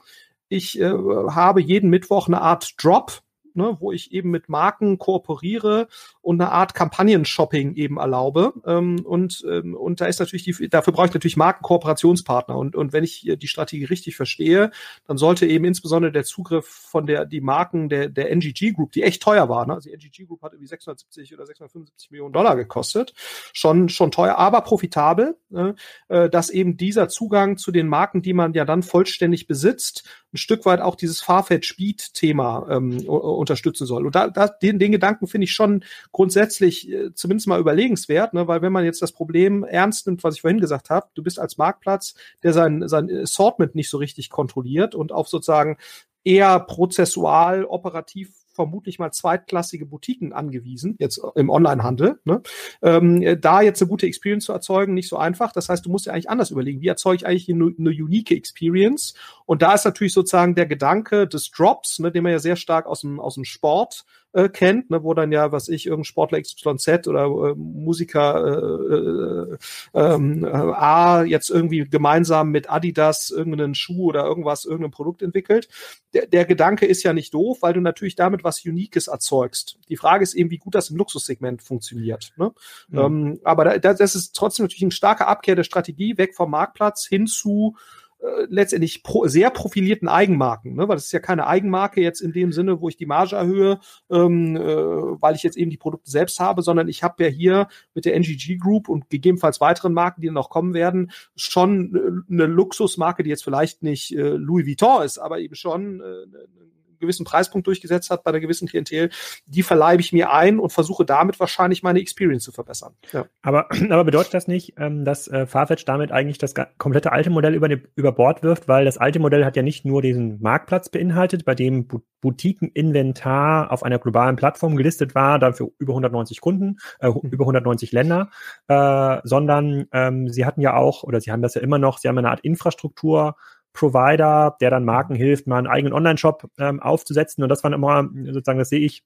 ich äh, habe jeden Mittwoch eine Art Drop, ne, wo ich eben mit Marken kooperiere und eine Art Kampagnen-Shopping eben erlaube. Ähm, und, ähm, und da ist natürlich die, dafür brauche ich natürlich Markenkooperationspartner. Und, und wenn ich die Strategie richtig verstehe, dann sollte eben insbesondere der Zugriff von der, die Marken der, der NGG Group, die echt teuer war, ne? also die NGG Group hat irgendwie 670 oder 675 Millionen Dollar gekostet, schon, schon teuer, aber profitabel, ne? äh, dass eben dieser Zugang zu den Marken, die man ja dann vollständig besitzt, ein Stück weit auch dieses Farfetch-Speed-Thema ähm, unterstützen soll. Und da, da den, den Gedanken finde ich schon grundsätzlich äh, zumindest mal überlegenswert, ne? weil wenn man jetzt das Problem ernst nimmt, was ich vorhin gesagt habe, du bist als Marktplatz, der sein, sein Assortment nicht so richtig kontrolliert und auf sozusagen eher prozessual, operativ vermutlich mal zweitklassige Boutiquen angewiesen, jetzt im Onlinehandel. Ne? Ähm, da jetzt eine gute Experience zu erzeugen, nicht so einfach. Das heißt, du musst ja eigentlich anders überlegen, wie erzeuge ich eigentlich eine, eine unique Experience? Und da ist natürlich sozusagen der Gedanke des Drops, ne, den man ja sehr stark aus dem, aus dem Sport äh, kennt, ne, wo dann ja, was ich, irgendein Sportler XYZ oder äh, Musiker äh, äh, ähm, äh, A jetzt irgendwie gemeinsam mit Adidas irgendeinen Schuh oder irgendwas, irgendein Produkt entwickelt. Der, der Gedanke ist ja nicht doof, weil du natürlich damit was Uniques erzeugst. Die Frage ist eben, wie gut das im Luxussegment funktioniert. Ne? Mhm. Ähm, aber da, das ist trotzdem natürlich ein starker Abkehr der Strategie, weg vom Marktplatz hin zu äh, letztendlich pro, sehr profilierten Eigenmarken, ne? weil das ist ja keine Eigenmarke jetzt in dem Sinne, wo ich die Marge erhöhe, ähm, äh, weil ich jetzt eben die Produkte selbst habe, sondern ich habe ja hier mit der NGG Group und gegebenenfalls weiteren Marken, die noch kommen werden, schon äh, eine Luxusmarke, die jetzt vielleicht nicht äh, Louis Vuitton ist, aber eben schon äh, gewissen Preispunkt durchgesetzt hat bei einer gewissen Klientel, die verleibe ich mir ein und versuche damit wahrscheinlich meine Experience zu verbessern. Ja. Aber, aber bedeutet das nicht, ähm, dass äh, Farfetch damit eigentlich das komplette alte Modell über, über Bord wirft, weil das alte Modell hat ja nicht nur diesen Marktplatz beinhaltet, bei dem Boutiqueninventar auf einer globalen Plattform gelistet war, dann für über 190 Kunden, äh, mhm. über 190 Länder, äh, sondern ähm, sie hatten ja auch, oder sie haben das ja immer noch, sie haben eine Art Infrastruktur, Provider, der dann Marken hilft, mal einen eigenen Online-Shop ähm, aufzusetzen. Und das war immer sozusagen, das sehe ich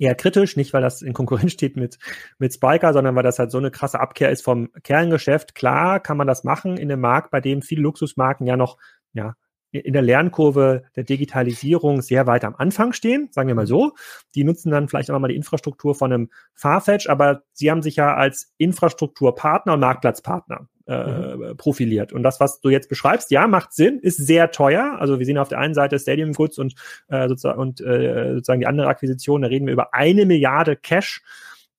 eher kritisch, nicht weil das in Konkurrenz steht mit, mit Spiker, sondern weil das halt so eine krasse Abkehr ist vom Kerngeschäft. Klar kann man das machen in einem Markt, bei dem viele Luxusmarken ja noch, ja, in der Lernkurve der Digitalisierung sehr weit am Anfang stehen, sagen wir mal so. Die nutzen dann vielleicht auch mal die Infrastruktur von einem Farfetch, aber sie haben sich ja als Infrastrukturpartner und Marktplatzpartner äh, mhm. profiliert. Und das, was du jetzt beschreibst, ja, macht Sinn, ist sehr teuer. Also wir sehen auf der einen Seite Stadium Goods und, äh, sozusagen, und äh, sozusagen die andere Akquisition, da reden wir über eine Milliarde Cash,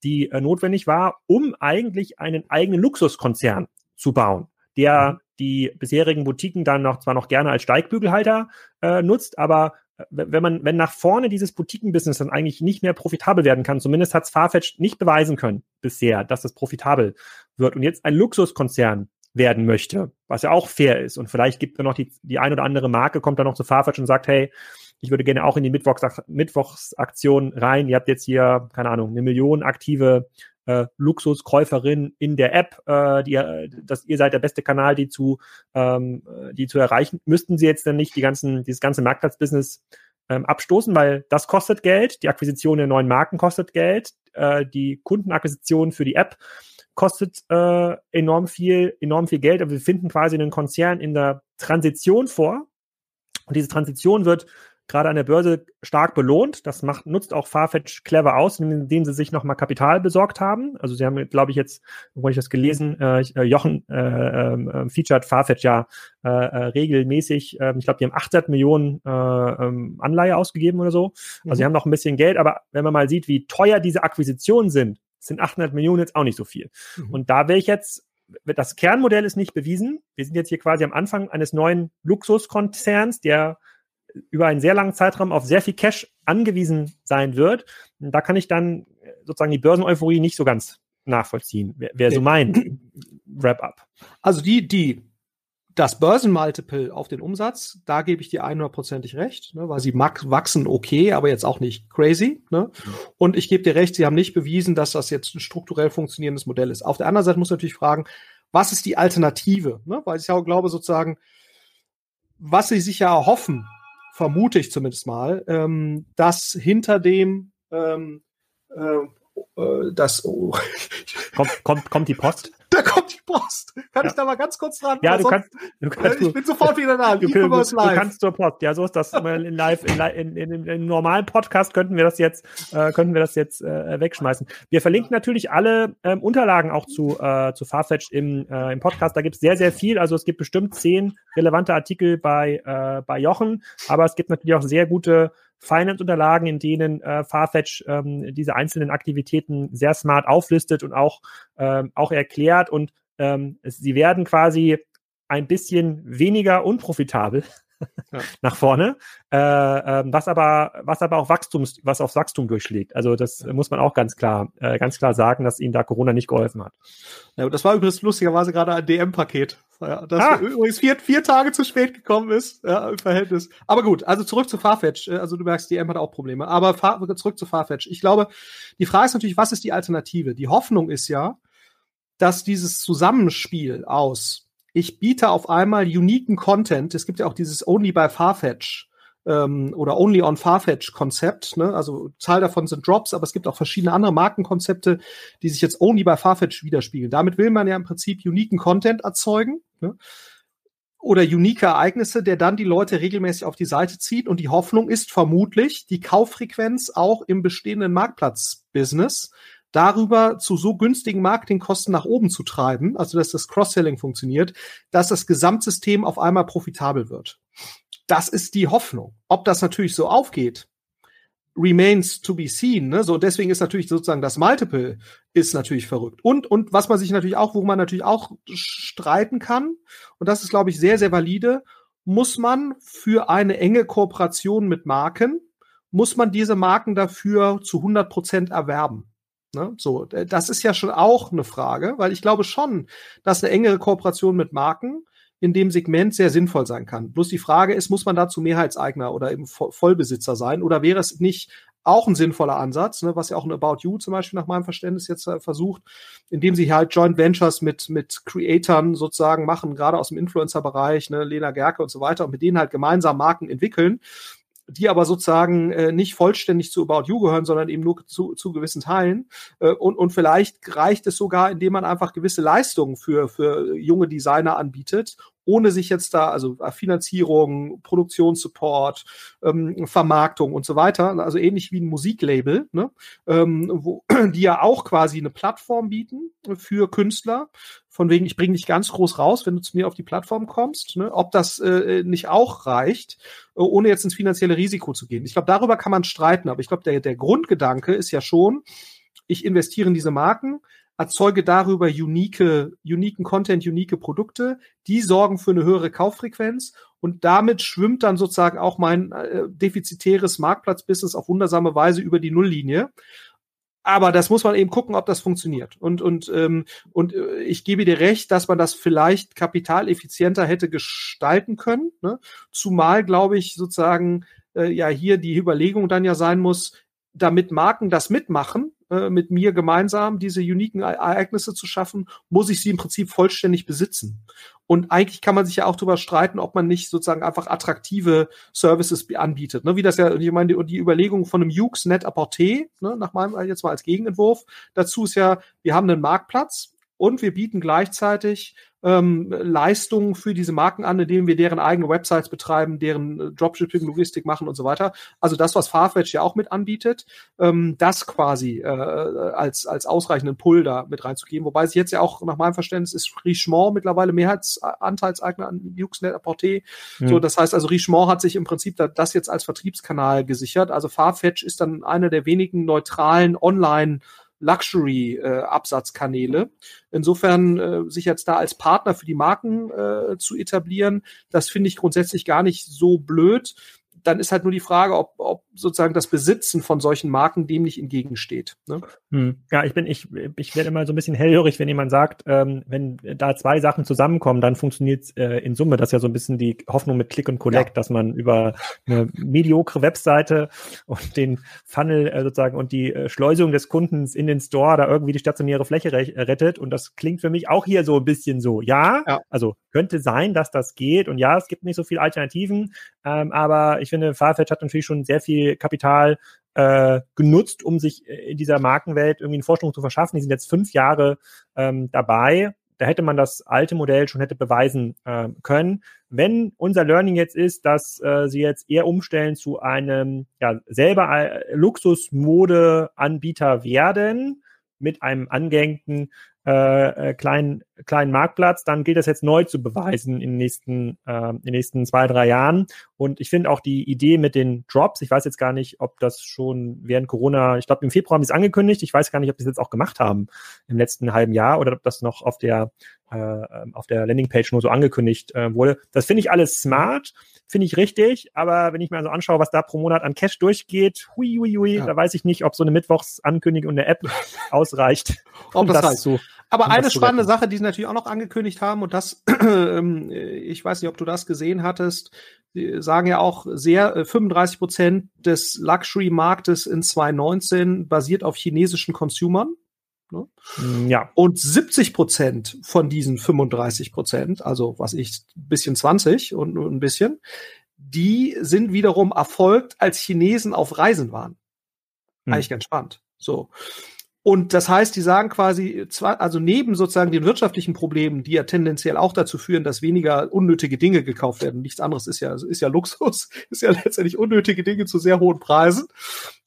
die äh, notwendig war, um eigentlich einen eigenen Luxuskonzern zu bauen, der mhm die bisherigen Boutiquen dann noch zwar noch gerne als Steigbügelhalter äh, nutzt, aber wenn man, wenn nach vorne dieses Boutiquen-Business dann eigentlich nicht mehr profitabel werden kann, zumindest hat es Farfetch nicht beweisen können bisher, dass es profitabel wird und jetzt ein Luxuskonzern werden möchte, was ja auch fair ist. Und vielleicht gibt es noch die, die ein oder andere Marke, kommt dann noch zu Farfetch und sagt, hey, ich würde gerne auch in die Mittwochs Mittwochsaktion rein. Ihr habt jetzt hier, keine Ahnung, eine Million aktive äh, Luxuskäuferin in der App, äh, die, äh, dass ihr seid der beste Kanal, die zu, ähm, die zu erreichen, müssten sie jetzt dann nicht die ganzen, dieses ganze Marktplatzbusiness ähm, abstoßen, weil das kostet Geld, die Akquisition der neuen Marken kostet Geld, äh, die Kundenakquisition für die App kostet äh, enorm viel, enorm viel Geld, aber wir finden quasi einen Konzern in der Transition vor. Und diese Transition wird gerade an der Börse stark belohnt. Das macht, nutzt auch Farfetch clever aus, indem sie sich nochmal Kapital besorgt haben. Also sie haben, glaube ich, jetzt, wo ich das gelesen, äh, äh Jochen äh, äh, featured Farfetch ja äh, äh, regelmäßig, äh, ich glaube, die haben 800 Millionen äh, ähm, Anleihe ausgegeben oder so. Also mhm. sie haben noch ein bisschen Geld, aber wenn man mal sieht, wie teuer diese Akquisitionen sind, sind 800 Millionen jetzt auch nicht so viel. Mhm. Und da wäre ich jetzt das Kernmodell ist nicht bewiesen. Wir sind jetzt hier quasi am Anfang eines neuen Luxuskonzerns, der über einen sehr langen Zeitraum auf sehr viel Cash angewiesen sein wird. Da kann ich dann sozusagen die Börseneuphorie nicht so ganz nachvollziehen. Wäre wär so mein Wrap-up. Also die, die das Börsenmultiple auf den Umsatz, da gebe ich dir 100%ig recht, ne, weil sie wachsen okay, aber jetzt auch nicht crazy. Ne? Und ich gebe dir recht, sie haben nicht bewiesen, dass das jetzt ein strukturell funktionierendes Modell ist. Auf der anderen Seite muss man natürlich fragen, was ist die Alternative? Ne? Weil ich auch glaube, sozusagen, was sie sich ja erhoffen vermute ich zumindest mal, ähm, dass hinter dem ähm, äh, äh, das oh. kommt, kommt, kommt die Post? Da kommt die Post. Kann ja. ich da mal ganz kurz dran? Ja, du kannst, du kannst. Ich bin sofort wieder da. Du, du, du, kannst zur Post. Ja, so ist das. in live, in, in, in, in, normalen Podcast könnten wir das jetzt, äh, könnten wir das jetzt äh, wegschmeißen. Wir verlinken natürlich alle ähm, Unterlagen auch zu, äh, zu Farfetch im, äh, im Podcast. Da gibt es sehr, sehr viel. Also es gibt bestimmt zehn relevante Artikel bei, äh, bei Jochen, aber es gibt natürlich auch sehr gute Finance-Unterlagen, in denen äh, Farfetch ähm, diese einzelnen Aktivitäten sehr smart auflistet und auch, ähm, auch erklärt. Und ähm, es, sie werden quasi ein bisschen weniger unprofitabel ja. nach vorne, äh, äh, was aber was aber auch Wachstums, was auf Wachstum durchschlägt. Also das muss man auch ganz klar äh, ganz klar sagen, dass ihnen da Corona nicht geholfen hat. Ja, das war übrigens lustigerweise gerade ein DM-Paket, ja, das ah. übrigens vier, vier Tage zu spät gekommen ist ja, im Verhältnis. Aber gut, also zurück zu Farfetch. Äh, also du merkst, DM hat auch Probleme. Aber zurück zu Farfetch. Ich glaube, die Frage ist natürlich, was ist die Alternative? Die Hoffnung ist ja, dass dieses Zusammenspiel aus ich biete auf einmal uniken Content. Es gibt ja auch dieses Only by Farfetch ähm, oder Only on Farfetch Konzept. Ne? Also Zahl davon sind Drops, aber es gibt auch verschiedene andere Markenkonzepte, die sich jetzt Only by Farfetch widerspiegeln. Damit will man ja im Prinzip uniken Content erzeugen. Ne? Oder unique Ereignisse, der dann die Leute regelmäßig auf die Seite zieht. Und die Hoffnung ist vermutlich, die Kauffrequenz auch im bestehenden Marktplatz-Business darüber zu so günstigen Marketingkosten nach oben zu treiben, also dass das Cross-Selling funktioniert, dass das Gesamtsystem auf einmal profitabel wird. Das ist die Hoffnung. Ob das natürlich so aufgeht, remains to be seen. Ne? So deswegen ist natürlich sozusagen das Multiple ist natürlich verrückt. Und und was man sich natürlich auch, wo man natürlich auch streiten kann, und das ist glaube ich sehr sehr valide, muss man für eine enge Kooperation mit Marken muss man diese Marken dafür zu 100 Prozent erwerben. Ne? So, das ist ja schon auch eine Frage, weil ich glaube schon, dass eine engere Kooperation mit Marken in dem Segment sehr sinnvoll sein kann. Bloß die Frage ist, muss man dazu Mehrheitseigner oder eben Vollbesitzer sein oder wäre es nicht auch ein sinnvoller Ansatz, ne, was ja auch ein About You zum Beispiel nach meinem Verständnis jetzt äh, versucht, indem sie halt Joint Ventures mit, mit Creatoren sozusagen machen, gerade aus dem Influencer-Bereich, ne, Lena Gerke und so weiter, und mit denen halt gemeinsam Marken entwickeln die aber sozusagen äh, nicht vollständig zu About You gehören, sondern eben nur zu, zu gewissen Teilen. Äh, und, und vielleicht reicht es sogar, indem man einfach gewisse Leistungen für, für junge Designer anbietet ohne sich jetzt da, also äh, Finanzierung, Produktionssupport, ähm, Vermarktung und so weiter, also ähnlich wie ein Musiklabel, ne? ähm, wo, die ja auch quasi eine Plattform bieten für Künstler, von wegen, ich bringe dich ganz groß raus, wenn du zu mir auf die Plattform kommst, ne? ob das äh, nicht auch reicht, äh, ohne jetzt ins finanzielle Risiko zu gehen. Ich glaube, darüber kann man streiten, aber ich glaube, der, der Grundgedanke ist ja schon, ich investiere in diese Marken, erzeuge darüber unique, uniken Content, unique Produkte, die sorgen für eine höhere Kauffrequenz und damit schwimmt dann sozusagen auch mein äh, defizitäres Marktplatzbusiness auf wundersame Weise über die Nulllinie. Aber das muss man eben gucken, ob das funktioniert. Und, und, ähm, und äh, ich gebe dir recht, dass man das vielleicht kapitaleffizienter hätte gestalten können. Ne? Zumal, glaube ich, sozusagen äh, ja hier die Überlegung dann ja sein muss, damit Marken das mitmachen, äh, mit mir gemeinsam diese uniken Ereignisse zu schaffen, muss ich sie im Prinzip vollständig besitzen. Und eigentlich kann man sich ja auch darüber streiten, ob man nicht sozusagen einfach attraktive Services anbietet. Ne, wie das ja, ich meine, die, die Überlegung von einem Jux Net Apporté, ne, nach meinem jetzt mal als Gegenentwurf, dazu ist ja, wir haben einen Marktplatz und wir bieten gleichzeitig ähm, Leistungen für diese Marken an, indem wir deren eigene Websites betreiben, deren äh, Dropshipping, Logistik machen und so weiter. Also das, was Farfetch ja auch mit anbietet, ähm, das quasi äh, als, als ausreichenden Pull da mit reinzugeben. Wobei sich jetzt ja auch nach meinem Verständnis ist Richemont mittlerweile Mehrheitsanteilseigner an Uxnet Apporté. Mhm. So, das heißt also Richemont hat sich im Prinzip da, das jetzt als Vertriebskanal gesichert. Also Farfetch ist dann einer der wenigen neutralen Online- Luxury-Absatzkanäle. Insofern äh, sich jetzt da als Partner für die Marken äh, zu etablieren, das finde ich grundsätzlich gar nicht so blöd dann ist halt nur die Frage, ob, ob sozusagen das Besitzen von solchen Marken dem nicht entgegensteht. Ne? Hm. Ja, ich bin, ich, ich werde immer so ein bisschen hellhörig, wenn jemand sagt, ähm, wenn da zwei Sachen zusammenkommen, dann funktioniert es äh, in Summe. Das ist ja so ein bisschen die Hoffnung mit Click und Collect, ja. dass man über eine mediokre Webseite und den Funnel äh, sozusagen und die äh, Schleusung des Kundens in den Store da irgendwie die stationäre Fläche re rettet. Und das klingt für mich auch hier so ein bisschen so. Ja, ja, also könnte sein, dass das geht. Und ja, es gibt nicht so viele Alternativen. Ähm, aber ich finde, Farfetch hat natürlich schon sehr viel Kapital äh, genutzt, um sich in dieser Markenwelt irgendwie einen Vorsprung zu verschaffen. Die sind jetzt fünf Jahre ähm, dabei. Da hätte man das alte Modell schon hätte beweisen äh, können. Wenn unser Learning jetzt ist, dass äh, sie jetzt eher umstellen zu einem ja, selber äh, Luxusmode-Anbieter werden, mit einem angehängten äh, äh, kleinen, kleinen Marktplatz, dann gilt das jetzt neu zu beweisen in den nächsten, äh, in den nächsten zwei, drei Jahren. Und ich finde auch die Idee mit den Drops, ich weiß jetzt gar nicht, ob das schon während Corona, ich glaube im Februar haben sie es angekündigt, ich weiß gar nicht, ob sie es jetzt auch gemacht haben im letzten halben Jahr oder ob das noch auf der, äh, auf der Landingpage nur so angekündigt äh, wurde. Das finde ich alles smart finde ich richtig, aber wenn ich mir also anschaue, was da pro Monat an Cash durchgeht, hui, hui, hui, ja. da weiß ich nicht, ob so eine Mittwochsankündigung in der App ausreicht. Um das, das zu, aber um eine spannende Sache, die natürlich auch noch angekündigt haben, und das, ähm, ich weiß nicht, ob du das gesehen hattest, die sagen ja auch sehr, 35 äh, Prozent des Luxury-Marktes in 2019 basiert auf chinesischen Consumern. Ne? Mm, ja. Und 70 Prozent von diesen 35 Prozent, also was ich, bisschen 20 und ein bisschen, die sind wiederum erfolgt, als Chinesen auf Reisen waren. Hm. Eigentlich ganz spannend. So. Und das heißt, die sagen quasi, also neben sozusagen den wirtschaftlichen Problemen, die ja tendenziell auch dazu führen, dass weniger unnötige Dinge gekauft werden. Nichts anderes ist ja, ist ja Luxus, ist ja letztendlich unnötige Dinge zu sehr hohen Preisen.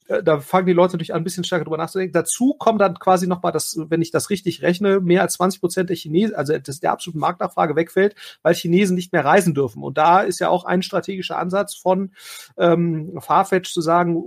Äh, da fangen die Leute natürlich an, ein bisschen stärker drüber nachzudenken. Dazu kommt dann quasi nochmal, dass, wenn ich das richtig rechne, mehr als 20 Prozent der Chinesen, also der absoluten Marktnachfrage wegfällt, weil Chinesen nicht mehr reisen dürfen. Und da ist ja auch ein strategischer Ansatz von ähm, Farfetch zu sagen,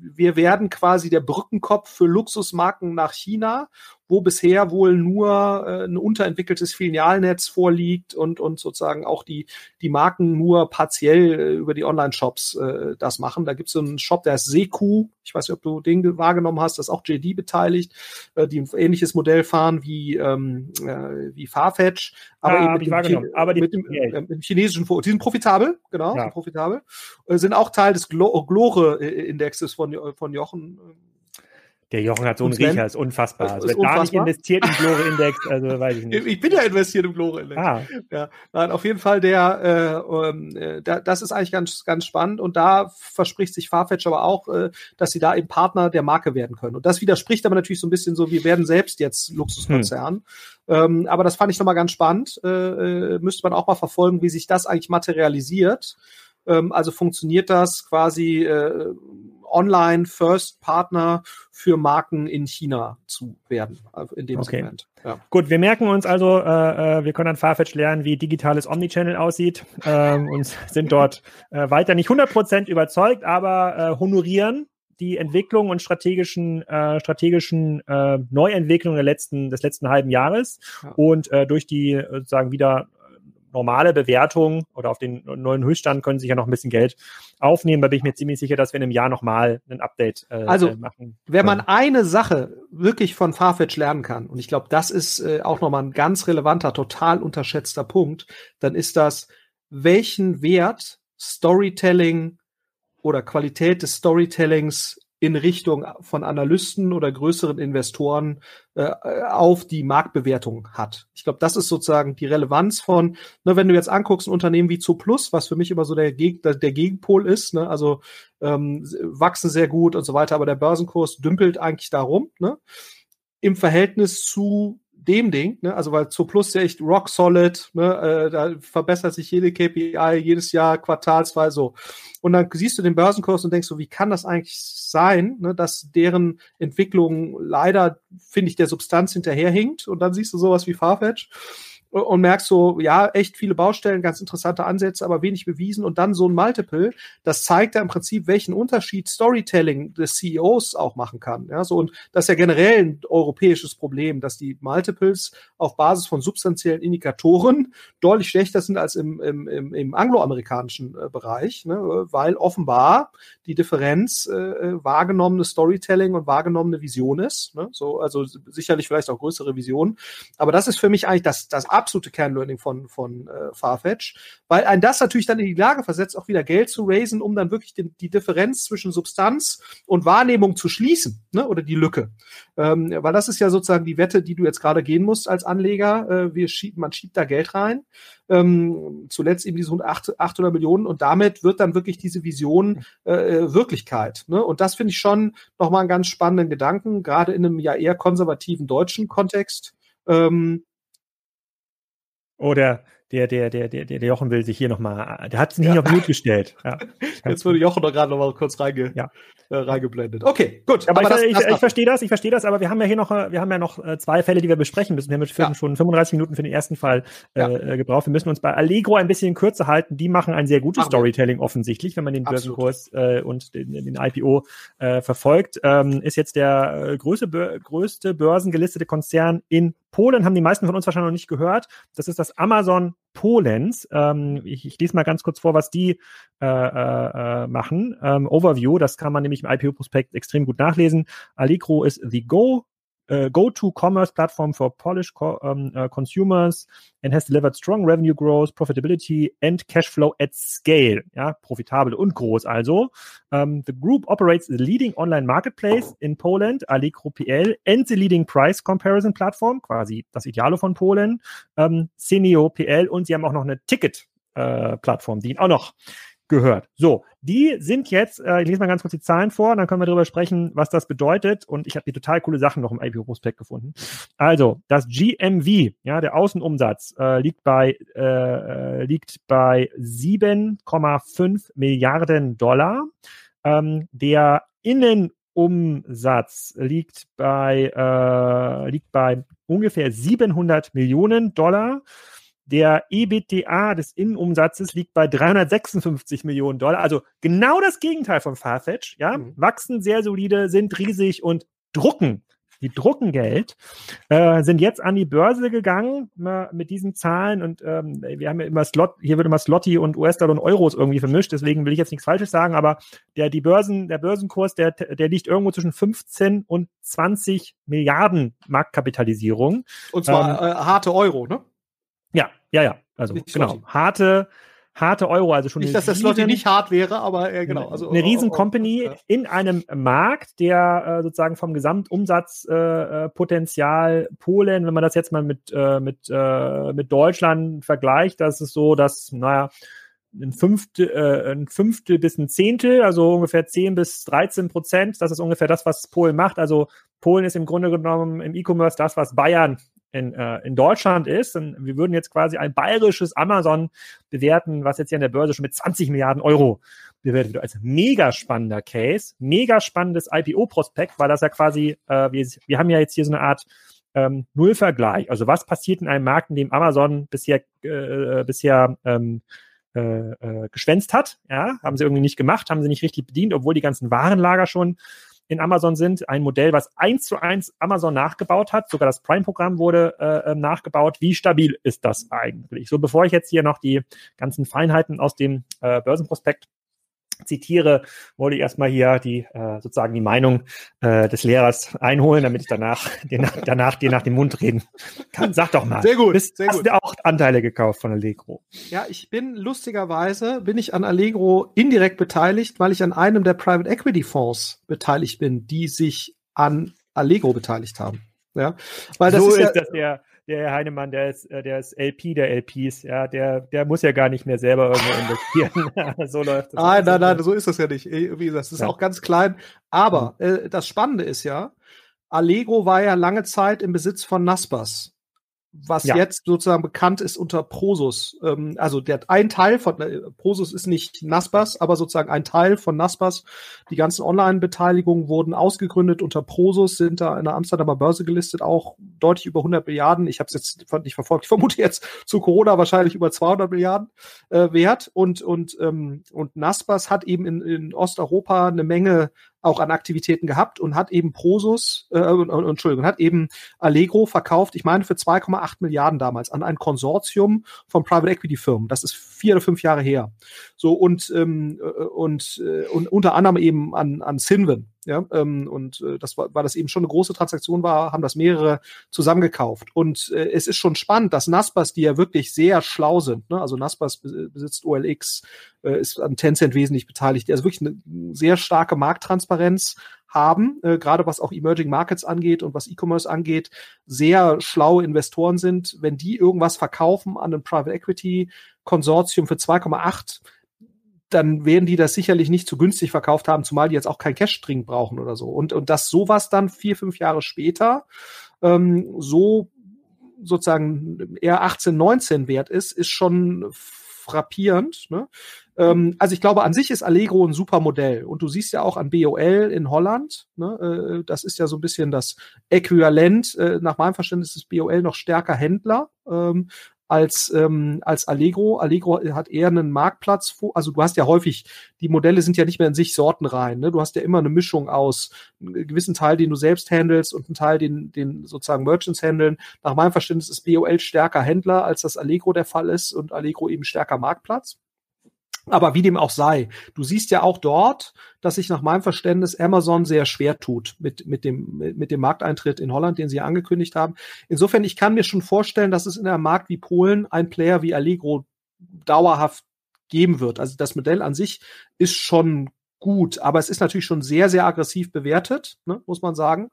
wir werden quasi der Brückenkopf für Luxusmarken nach China wo bisher wohl nur äh, ein unterentwickeltes Filialnetz vorliegt und, und sozusagen auch die, die Marken nur partiell äh, über die Online-Shops äh, das machen. Da gibt es so einen Shop, der heißt Seku. Ich weiß nicht, ob du den wahrgenommen hast, da ist auch JD beteiligt, äh, die ein ähnliches Modell fahren wie, ähm, äh, wie Farfetch. Aber ja, eben mit, dem, aber die, mit, dem, äh, mit dem chinesischen Vor Die sind profitabel, genau, ja. sind profitabel. Äh, sind auch Teil des Glore-Indexes von, von Jochen Der Jochen hat so einen Riecher, ist unfassbar. Es wird gar nicht investiert im Glore-Index, also weiß ich nicht. Ich bin ja investiert im Glore-Index. Ah. Ja, nein, auf jeden Fall der, äh, ähm, äh, da, das ist eigentlich ganz, ganz spannend und da verspricht sich Farfetch aber auch, äh, dass sie da eben Partner der Marke werden können. Und das widerspricht aber natürlich so ein bisschen so, wir werden selbst jetzt Luxuskonzern. Hm. Ähm, aber das fand ich nochmal ganz spannend. Äh, äh, müsste man auch mal verfolgen, wie sich das eigentlich materialisiert. Ähm, also funktioniert das quasi äh, Online-First-Partner für Marken in China zu werden, also in dem okay. Segment. Ja. Gut, wir merken uns also, äh, äh, wir können an Farfetch lernen, wie digitales Omnichannel aussieht ähm, und sind dort äh, weiter nicht 100% überzeugt, aber äh, honorieren die Entwicklung und strategischen, äh, strategischen äh, Neuentwicklungen der letzten, des letzten halben Jahres ja. und äh, durch die sozusagen wieder normale Bewertung oder auf den neuen Höchststand können sich ja noch ein bisschen Geld aufnehmen. Da bin ich mir ziemlich sicher, dass wir in einem Jahr nochmal ein Update äh, also, äh, machen. Wenn man eine Sache wirklich von Farfetch lernen kann, und ich glaube, das ist äh, auch nochmal ein ganz relevanter, total unterschätzter Punkt, dann ist das, welchen Wert Storytelling oder Qualität des Storytellings in Richtung von Analysten oder größeren Investoren äh, auf die Marktbewertung hat. Ich glaube, das ist sozusagen die Relevanz von, ne, wenn du jetzt anguckst, ein Unternehmen wie Zooplus, was für mich immer so der, Geg der Gegenpol ist, ne, also ähm, wachsen sehr gut und so weiter, aber der Börsenkurs dümpelt eigentlich darum, ne, im Verhältnis zu dem Ding, ne? also weil Zooplus ja echt rock solid, ne? äh, da verbessert sich jede KPI jedes Jahr quartalsweise so. Und dann siehst du den Börsenkurs und denkst so, wie kann das eigentlich sein, ne? dass deren Entwicklung leider, finde ich, der Substanz hinterherhinkt und dann siehst du sowas wie Farfetch und merkst so, ja, echt viele Baustellen, ganz interessante Ansätze, aber wenig bewiesen und dann so ein Multiple, das zeigt ja im Prinzip, welchen Unterschied Storytelling des CEOs auch machen kann. Ja, so und das ist ja generell ein europäisches Problem, dass die Multiples auf Basis von substanziellen Indikatoren deutlich schlechter sind als im, im, im, im angloamerikanischen äh, Bereich, ne, weil offenbar die Differenz äh, äh wahrgenommene Storytelling und wahrgenommene Vision ist. Ne, so, also sicherlich vielleicht auch größere Vision. Aber das ist für mich eigentlich das, das absolute Kernlearning von, von äh, Farfetch, weil ein das natürlich dann in die Lage versetzt, auch wieder Geld zu raisen, um dann wirklich die, die Differenz zwischen Substanz und Wahrnehmung zu schließen, ne? oder die Lücke. Ähm, weil das ist ja sozusagen die Wette, die du jetzt gerade gehen musst als Anleger. Äh, wir schieb, man schiebt da Geld rein. Ähm, zuletzt eben diese 800 Millionen und damit wird dann wirklich diese Vision äh, äh, Wirklichkeit. Ne? Und das finde ich schon nochmal einen ganz spannenden Gedanken, gerade in einem ja eher konservativen deutschen Kontext. Ähm, oder der, der, der, der, der Jochen will sich hier nochmal, der hat sich nicht ja. auf Mute gestellt. Ja. Jetzt wurde Jochen doch gerade nochmal kurz reinge, ja. äh, reingeblendet. Okay, gut. Aber, aber ich, das, ich, ich verstehe das, ich verstehe das, aber wir haben ja hier noch, wir haben ja noch äh, zwei Fälle, die wir besprechen müssen. Wir haben jetzt ja. schon 35 Minuten für den ersten Fall äh, gebraucht. Wir müssen uns bei Allegro ein bisschen kürzer halten. Die machen ein sehr gutes Ach, Storytelling offensichtlich, wenn man den Börsenkurs äh, und den, den IPO äh, verfolgt. Ähm, ist jetzt der äh, größte, größte börsengelistete Konzern in Polen haben die meisten von uns wahrscheinlich noch nicht gehört. Das ist das Amazon Polens. Ähm, ich, ich lese mal ganz kurz vor, was die äh, äh, äh machen. Ähm, Overview, das kann man nämlich im IPO-Prospekt extrem gut nachlesen. Allegro ist the Go uh, go-to-commerce platform for Polish co um, uh, consumers and has delivered strong revenue growth, profitability and cash flow at scale. Ja, profitabel und groß also. Um, the group operates the leading online marketplace in Poland, Allegro PL, and the leading price comparison platform, quasi das Idealo von Polen, um, Senio PL und sie haben auch noch eine Ticket-Plattform, äh, die auch noch gehört. So, die sind jetzt, äh, ich lese mal ganz kurz die Zahlen vor, dann können wir darüber sprechen, was das bedeutet. Und ich habe hier total coole Sachen noch im IPO-Prospekt gefunden. Also, das GMV, ja, der Außenumsatz, äh, liegt bei, äh, äh liegt bei 7,5 Milliarden Dollar. Ähm, der Innenumsatz liegt bei, äh, liegt bei ungefähr 700 Millionen Dollar. Der EBITDA des Innenumsatzes liegt bei 356 Millionen Dollar. Also genau das Gegenteil von Farfetch. Ja, mhm. wachsen sehr solide, sind riesig und drucken. Die drucken Geld, äh, sind jetzt an die Börse gegangen mit diesen Zahlen und ähm, wir haben ja immer Slot, hier wird immer Slotty und US-Dollar und Euros irgendwie vermischt, deswegen will ich jetzt nichts Falsches sagen, aber der, die Börsen, der Börsenkurs, der, der liegt irgendwo zwischen 15 und 20 Milliarden Marktkapitalisierung. Und zwar ähm, äh, harte Euro, ne? Ja, ja. Also genau. Harte, harte Euro, also schon nicht, dass das Slotty nicht hart wäre, aber äh, genau. Also, eine riesen Company ja. in einem Markt, der äh, sozusagen vom Gesamtumsatzpotenzial äh, Polen, wenn man das jetzt mal mit äh, mit äh, mit Deutschland vergleicht, das ist so, dass naja ein Fünftel, äh, ein Fünftel bis ein Zehntel, also ungefähr 10 bis 13 Prozent. Das ist ungefähr das, was Polen macht. Also Polen ist im Grunde genommen im E-Commerce das, was Bayern in, äh, in Deutschland ist. Und wir würden jetzt quasi ein bayerisches Amazon bewerten, was jetzt hier an der Börse schon mit 20 Milliarden Euro bewertet wird. Als mega spannender Case, mega spannendes IPO-Prospekt, weil das ja quasi, äh, wir, wir haben ja jetzt hier so eine Art ähm, Nullvergleich. Also was passiert in einem Markt, in dem Amazon bisher, äh, bisher ähm, äh, äh, geschwänzt hat. Ja, haben sie irgendwie nicht gemacht, haben sie nicht richtig bedient, obwohl die ganzen Warenlager schon in Amazon sind. Ein Modell, was eins zu eins Amazon nachgebaut hat. Sogar das Prime-Programm wurde äh, ähm, nachgebaut. Wie stabil ist das eigentlich? So, bevor ich jetzt hier noch die ganzen Feinheiten aus dem äh, Börsenprospekt zitiere, wollte ich erstmal hier die äh, sozusagen die Meinung äh, des Lehrers einholen, damit ich danach, den, danach dir nach dem Mund reden kann. Sag doch mal. Sehr gut. Bist, sehr hast gut. du auch Anteile gekauft von Allegro? Ja, ich bin lustigerweise bin ich an Allegro indirekt beteiligt, weil ich an einem der Private Equity Fonds beteiligt bin, die sich an Allegro beteiligt haben. Ja, weil das so ist, ist ja, das der der Herr Heinemann, der ist, äh, der ist LP der LPs, ja, der, der muss ja gar nicht mehr selber irgendwo investieren. so läuft das. Nein, nein, nein, so ist das ja nicht. Wie gesagt, das ist ja. auch ganz klein. Aber mhm. äh, das Spannende ist ja, Allegro war ja lange Zeit im Besitz von Naspas was ja. jetzt sozusagen bekannt ist unter Prosus. Ähm, also der ein Teil von äh, Prosus ist nicht Naspas, aber sozusagen ein Teil von Naspas. Die ganzen Online-Beteiligungen wurden ausgegründet unter Prosus, sind da in der Amsterdamer Börse gelistet, auch deutlich über 100 Milliarden. Ich habe es jetzt nicht verfolgt. Ich vermute jetzt zu Corona wahrscheinlich über 200 Milliarden äh, wert. Und und ähm, und Naspas hat eben in, in Osteuropa eine Menge auch an Aktivitäten gehabt und hat eben Prosus, äh, Entschuldigung, hat eben Allegro verkauft, ich meine für 2,8 Milliarden damals an ein Konsortium von Private Equity Firmen. Das ist vier oder fünf Jahre her. So und ähm, äh, und, äh, und unter anderem eben an an Sinven. Ja, ähm, und äh, das war, weil das eben schon eine große Transaktion war, haben das mehrere zusammengekauft. Und äh, es ist schon spannend, dass Naspas, die ja wirklich sehr schlau sind, ne? also Naspas besitzt OLX, äh, ist an Tencent wesentlich beteiligt, also wirklich eine sehr starke Markttransparenz haben, äh, gerade was auch Emerging Markets angeht und was E-Commerce angeht, sehr schlaue Investoren sind. Wenn die irgendwas verkaufen an ein Private Equity Konsortium für 2,8 dann werden die das sicherlich nicht zu günstig verkauft haben, zumal die jetzt auch kein Cash dringend brauchen oder so. Und, und dass sowas dann vier, fünf Jahre später ähm, so sozusagen eher 18, 19 wert ist, ist schon frappierend. Ne? Ähm, also ich glaube, an sich ist Allegro ein super Modell. Und du siehst ja auch an BOL in Holland, ne? äh, das ist ja so ein bisschen das Äquivalent. Äh, nach meinem Verständnis ist BOL noch stärker Händler. Ähm, als, ähm, als Allegro. Allegro hat eher einen Marktplatz, also du hast ja häufig, die Modelle sind ja nicht mehr in sich sortenrein. Ne? Du hast ja immer eine Mischung aus einem gewissen Teil, den du selbst handelst und einen Teil, den, den sozusagen Merchants handeln. Nach meinem Verständnis ist BOL stärker Händler, als das Allegro der Fall ist und Allegro eben stärker Marktplatz. Aber wie dem auch sei, du siehst ja auch dort, dass sich nach meinem Verständnis Amazon sehr schwer tut mit, mit, dem, mit dem Markteintritt in Holland, den sie angekündigt haben. Insofern, ich kann mir schon vorstellen, dass es in einem Markt wie Polen ein Player wie Allegro dauerhaft geben wird. Also das Modell an sich ist schon gut, aber es ist natürlich schon sehr, sehr aggressiv bewertet, ne, muss man sagen.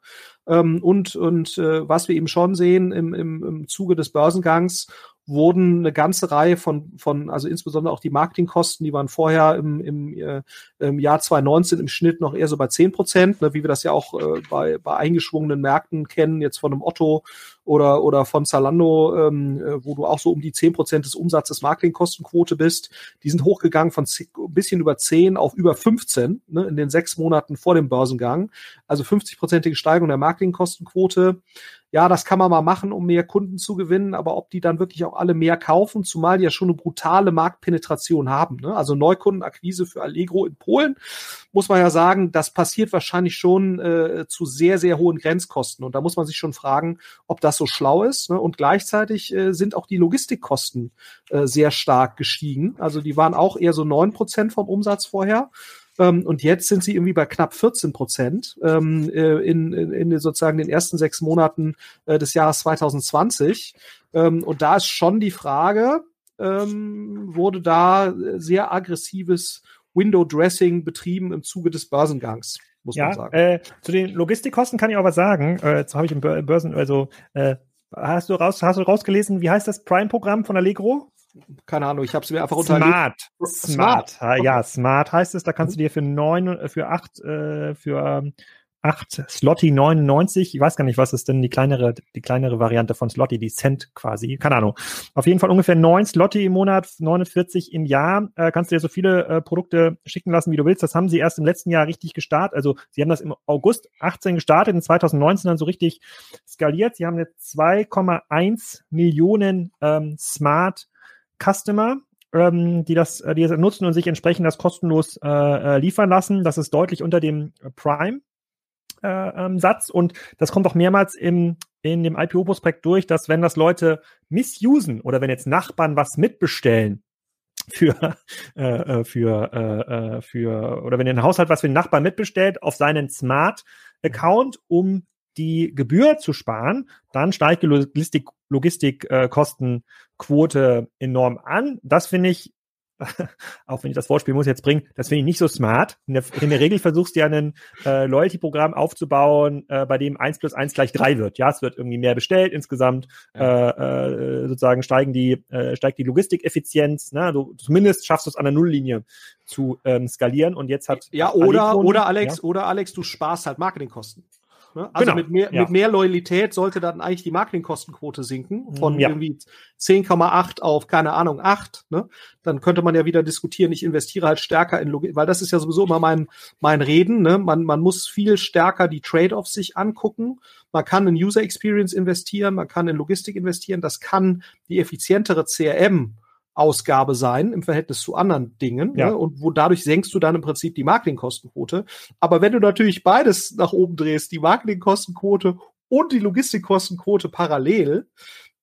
Ähm, und und äh, was wir eben schon sehen im, im, im Zuge des Börsengangs wurden eine ganze Reihe von, von also insbesondere auch die Marketingkosten, die waren vorher im, im, äh, im Jahr 2019 im Schnitt noch eher so bei zehn Prozent, ne, wie wir das ja auch äh, bei, bei eingeschwungenen Märkten kennen, jetzt von einem Otto oder, oder von Zalando, ähm, äh, wo du auch so um die zehn Prozent des Umsatzes Marketingkostenquote bist. Die sind hochgegangen von ein bisschen über zehn auf über 15 ne, in den sechs Monaten vor dem Börsengang. Also 50-prozentige Steigerung der Marketingkostenquote ja, das kann man mal machen, um mehr Kunden zu gewinnen, aber ob die dann wirklich auch alle mehr kaufen, zumal die ja schon eine brutale Marktpenetration haben. Ne? Also Neukundenakquise für Allegro in Polen, muss man ja sagen, das passiert wahrscheinlich schon äh, zu sehr, sehr hohen Grenzkosten. Und da muss man sich schon fragen, ob das so schlau ist. Ne? Und gleichzeitig äh, sind auch die Logistikkosten äh, sehr stark gestiegen. Also die waren auch eher so neun Prozent vom Umsatz vorher. Ähm, und jetzt sind sie irgendwie bei knapp 14 Prozent ähm, äh, in, in, in sozusagen den ersten sechs Monaten äh, des Jahres 2020. Ähm, und da ist schon die Frage, ähm, wurde da sehr aggressives Window-Dressing betrieben im Zuge des Börsengangs, muss ja, man sagen. Äh, zu den Logistikkosten kann ich auch was sagen. Äh, jetzt habe ich im Börsen, also äh, hast du raus, hast du rausgelesen, wie heißt das Prime-Programm von Allegro? Keine Ahnung, ich habe es mir einfach Smart. Smart. Smart. Ja, Smart heißt es. Da kannst du dir für neun, für acht, äh, für 8 Slotty 99. Ich weiß gar nicht, was ist denn die kleinere, die kleinere Variante von Slotty, die Cent quasi. Keine Ahnung. Auf jeden Fall ungefähr 9 Slotty im Monat, 49 im Jahr. Äh, kannst du dir so viele äh, Produkte schicken lassen, wie du willst. Das haben sie erst im letzten Jahr richtig gestartet. Also sie haben das im August 18 gestartet, in 2019 dann so richtig skaliert. Sie haben jetzt 2,1 Millionen ähm, Smart Customer ähm, die das, die das nutzen und sich entsprechend das kostenlos äh, äh liefern lassen. Das ist deutlich unter dem Prime äh, ähm, Satz und das kommt auch mehrmals im, in dem IPO-Prospekt durch, dass wenn das Leute missusen oder wenn jetzt Nachbarn was mitbestellen, für, äh, äh für, äh, äh, für, oder wenn ein Haushalt was für den Nachbarn mitbestellt auf seinen Smart-Account, um die Gebühr zu sparen, dann steigt die Logistik, Logistikkostenquote enorm an. Das finde ich auch wenn ich das Vorspiel muss jetzt bringen, das finde ich nicht so smart. In der, in der Regel versuchst du ja ein äh, Loyalty-Programm aufzubauen, äh, bei dem eins plus eins gleich drei wird. Ja, es wird irgendwie mehr bestellt insgesamt, ja. äh, äh, sozusagen steigen die, äh, steigt die Logistikeffizienz, ne? du zumindest schaffst du es an der Nulllinie zu ähm, skalieren und jetzt hat ja oder Alekon, oder Alex ja? oder Alex du sparst halt Marketingkosten Ne? Also genau. mit, mehr, ja. mit mehr Loyalität sollte dann eigentlich die Marketingkostenquote sinken von ja. irgendwie 10,8 auf, keine Ahnung, 8. Ne? Dann könnte man ja wieder diskutieren, ich investiere halt stärker in Logik, weil das ist ja sowieso immer mein, mein Reden. Ne? Man, man muss viel stärker die Trade-offs sich angucken. Man kann in User Experience investieren, man kann in Logistik investieren. Das kann die effizientere CRM Ausgabe sein im Verhältnis zu anderen Dingen. Ja. Ne? Und wo dadurch senkst du dann im Prinzip die Marketingkostenquote. Aber wenn du natürlich beides nach oben drehst, die Marketingkostenquote und die Logistikkostenquote parallel,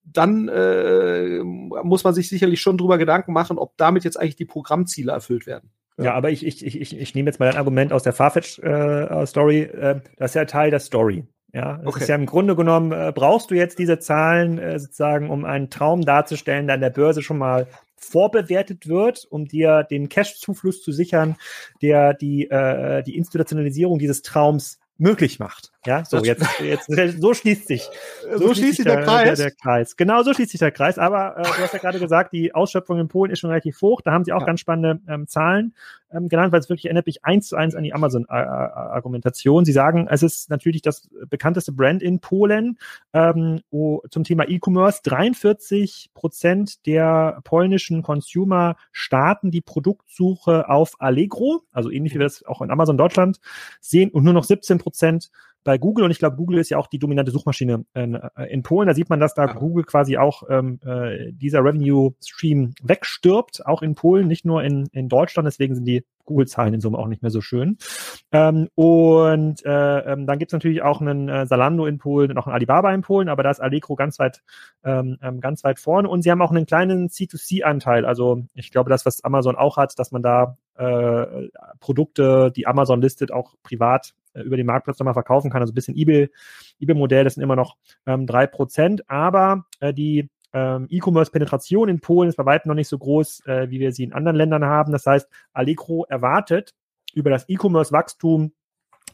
dann äh, muss man sich sicherlich schon drüber Gedanken machen, ob damit jetzt eigentlich die Programmziele erfüllt werden. Ja, ja aber ich, ich, ich, ich nehme jetzt mal dein Argument aus der Farfetch-Story. Äh, äh, das ist ja Teil der Story. Ja, das okay. ist ja im Grunde genommen, äh, brauchst du jetzt diese Zahlen äh, sozusagen, um einen Traum darzustellen, der an der Börse schon mal vorbewertet wird, um dir den Cash-Zufluss zu sichern, der die, äh, die Institutionalisierung dieses Traums möglich macht. Ja, so jetzt, jetzt so schließt sich so, so schließt sich der, der, Kreis. Der, der, Kreis. Genau, so schließt sich der Kreis. Aber äh, du hast ja gerade gesagt, die Ausschöpfung in Polen ist schon relativ hoch. Da haben sie auch ja. ganz spannende ähm, Zahlen ähm, genannt, weil es wirklich erinnert mich eins zu eins an die Amazon-Argumentation. Sie sagen, es ist natürlich das bekannteste Brand in Polen ähm, wo, zum Thema E-Commerce. 43 Prozent der polnischen Consumer starten die Produktsuche auf Allegro, also ähnlich wie wir das auch in Amazon Deutschland sehen, und nur noch 17 Prozent bei Google und ich glaube, Google ist ja auch die dominante Suchmaschine in, äh, in Polen. Da sieht man, dass da ja. Google quasi auch ähm, äh, dieser Revenue Stream wegstirbt, auch in Polen, nicht nur in, in Deutschland. Deswegen sind die Google-Zahlen in Summe auch nicht mehr so schön. Ähm, und äh, ähm, dann gibt's natürlich auch einen äh, Salando in Polen und auch einen Alibaba in Polen, aber da ist Allegro ganz weit, ähm, ähm ganz weit vorne. Und sie haben auch einen kleinen C2C-Anteil. Also ich glaube, das, was Amazon auch hat, dass man da äh, Produkte, die Amazon listet, auch privat äh, über den Marktplatz nochmal verkaufen kann. Also ein bisschen eBay, eBay-Modell, das sind immer noch ähm, drei Prozent, aber äh, die ähm, E-Commerce-Penetration in Polen ist bei weitem noch nicht so groß, äh, wie wir sie in anderen Ländern haben. Das heißt, Allegro erwartet über das E-Commerce-Wachstum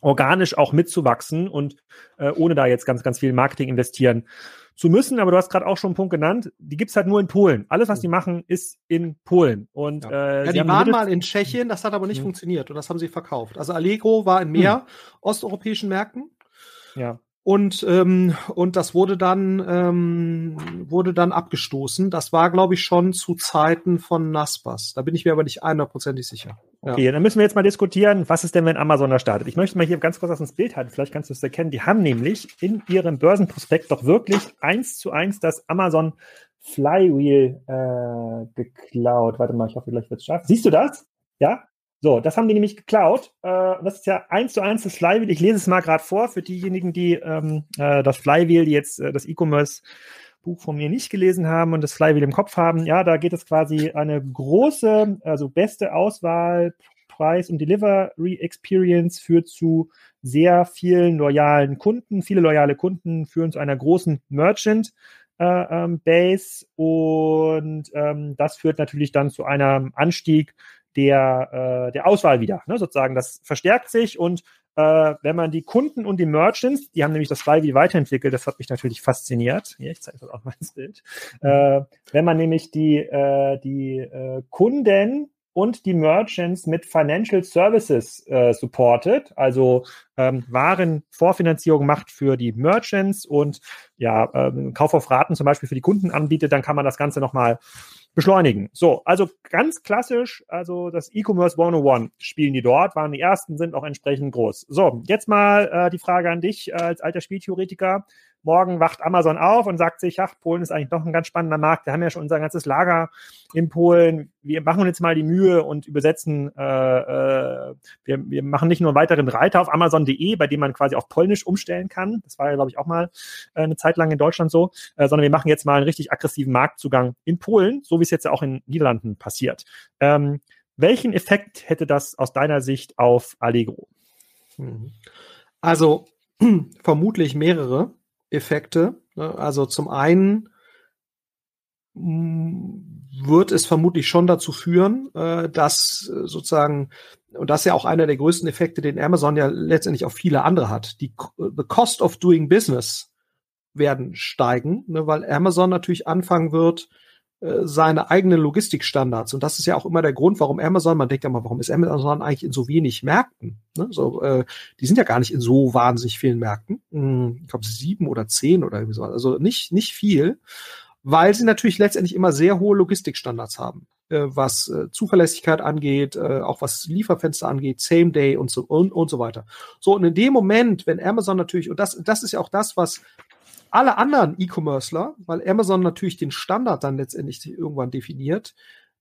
organisch auch mitzuwachsen und äh, ohne da jetzt ganz, ganz viel Marketing investieren zu müssen. Aber du hast gerade auch schon einen Punkt genannt, die gibt's halt nur in Polen. Alles, was die machen, ist in Polen. Und, ja. Äh, ja die waren mal in Tschechien, das hat aber nicht mhm. funktioniert und das haben sie verkauft. Also Allegro war in mehr mhm. osteuropäischen Märkten. Ja. Und, ähm, und das wurde dann, ähm, wurde dann abgestoßen. Das war, glaube ich, schon zu Zeiten von Naspas. Da bin ich mir aber nicht hundertprozentig sicher. Okay, ja. dann müssen wir jetzt mal diskutieren, was ist denn, wenn Amazon da startet? Ich möchte mal hier ganz kurz das ins Bild halten, vielleicht kannst du es erkennen. Die haben nämlich in ihrem Börsenprospekt doch wirklich eins zu eins das Amazon Flywheel äh, geklaut. Warte mal, ich hoffe, gleich wird es scharf. Siehst du das? Ja? So, das haben die nämlich geklaut. Äh, das ist ja eins zu eins das Flywheel. Ich lese es mal gerade vor für diejenigen, die ähm, äh, das Flywheel, die jetzt äh, das E-Commerce Buch von mir nicht gelesen haben und das Flywheel im Kopf haben. Ja, da geht es quasi eine große, also beste Auswahl, Preis und Delivery Experience führt zu sehr vielen loyalen Kunden. Viele loyale Kunden führen zu einer großen Merchant äh, ähm, Base und ähm, das führt natürlich dann zu einem Anstieg der, äh, der Auswahl wieder. Ne? Sozusagen, das verstärkt sich und äh, wenn man die Kunden und die Merchants, die haben nämlich das Flywheel weiterentwickelt, das hat mich natürlich fasziniert. Hier, ich zeige das auch mal ins Bild. Äh, wenn man nämlich die, äh, die äh, Kunden und die Merchants mit Financial Services äh, supportet, also ähm, Warenvorfinanzierung macht für die Merchants und ja, ähm, Kauf auf Raten zum Beispiel für die Kunden anbietet, dann kann man das Ganze nochmal beschleunigen. So, also ganz klassisch, also das E-Commerce 101 spielen die dort, waren die ersten, sind auch entsprechend groß. So, jetzt mal äh, die Frage an dich äh, als alter Spieltheoretiker. Morgen wacht Amazon auf und sagt sich, ach, Polen ist eigentlich doch ein ganz spannender Markt. Wir haben ja schon unser ganzes Lager in Polen. Wir machen uns jetzt mal die Mühe und übersetzen, äh, äh, wir, wir machen nicht nur einen weiteren Reiter auf Amazon.de, bei dem man quasi auf Polnisch umstellen kann. Das war ja, glaube ich, auch mal äh, eine Zeit lang in Deutschland so, äh, sondern wir machen jetzt mal einen richtig aggressiven Marktzugang in Polen, so wie es jetzt ja auch in Niederlanden passiert. Ähm, welchen Effekt hätte das aus deiner Sicht auf Allegro? Mhm. Also vermutlich mehrere. Effekte. Ne? Also zum einen mm, wird es vermutlich schon dazu führen, äh, dass äh, sozusagen, und das ist ja auch einer der größten Effekte, den Amazon ja letztendlich auch viele andere hat, die the cost of doing business werden steigen, ne, weil Amazon natürlich anfangen wird, äh, seine eigenen Logistikstandards. Und das ist ja auch immer der Grund, warum Amazon, man denkt ja mal, warum ist Amazon eigentlich in so wenig Märkten? Ne? So, äh, die sind ja gar nicht in so wahnsinnig vielen Märkten. Hm, ich glaube sieben oder zehn oder irgendwie so. Also nicht, nicht viel, weil sie natürlich letztendlich immer sehr hohe Logistikstandards haben. Äh, was äh, Zuverlässigkeit angeht, äh, auch was Lieferfenster angeht, Same Day und so und, und so weiter. So, und in dem Moment, wenn Amazon natürlich, und das, das ist ja auch das, was alle anderen E-Commercer, weil Amazon natürlich den Standard dann letztendlich irgendwann definiert,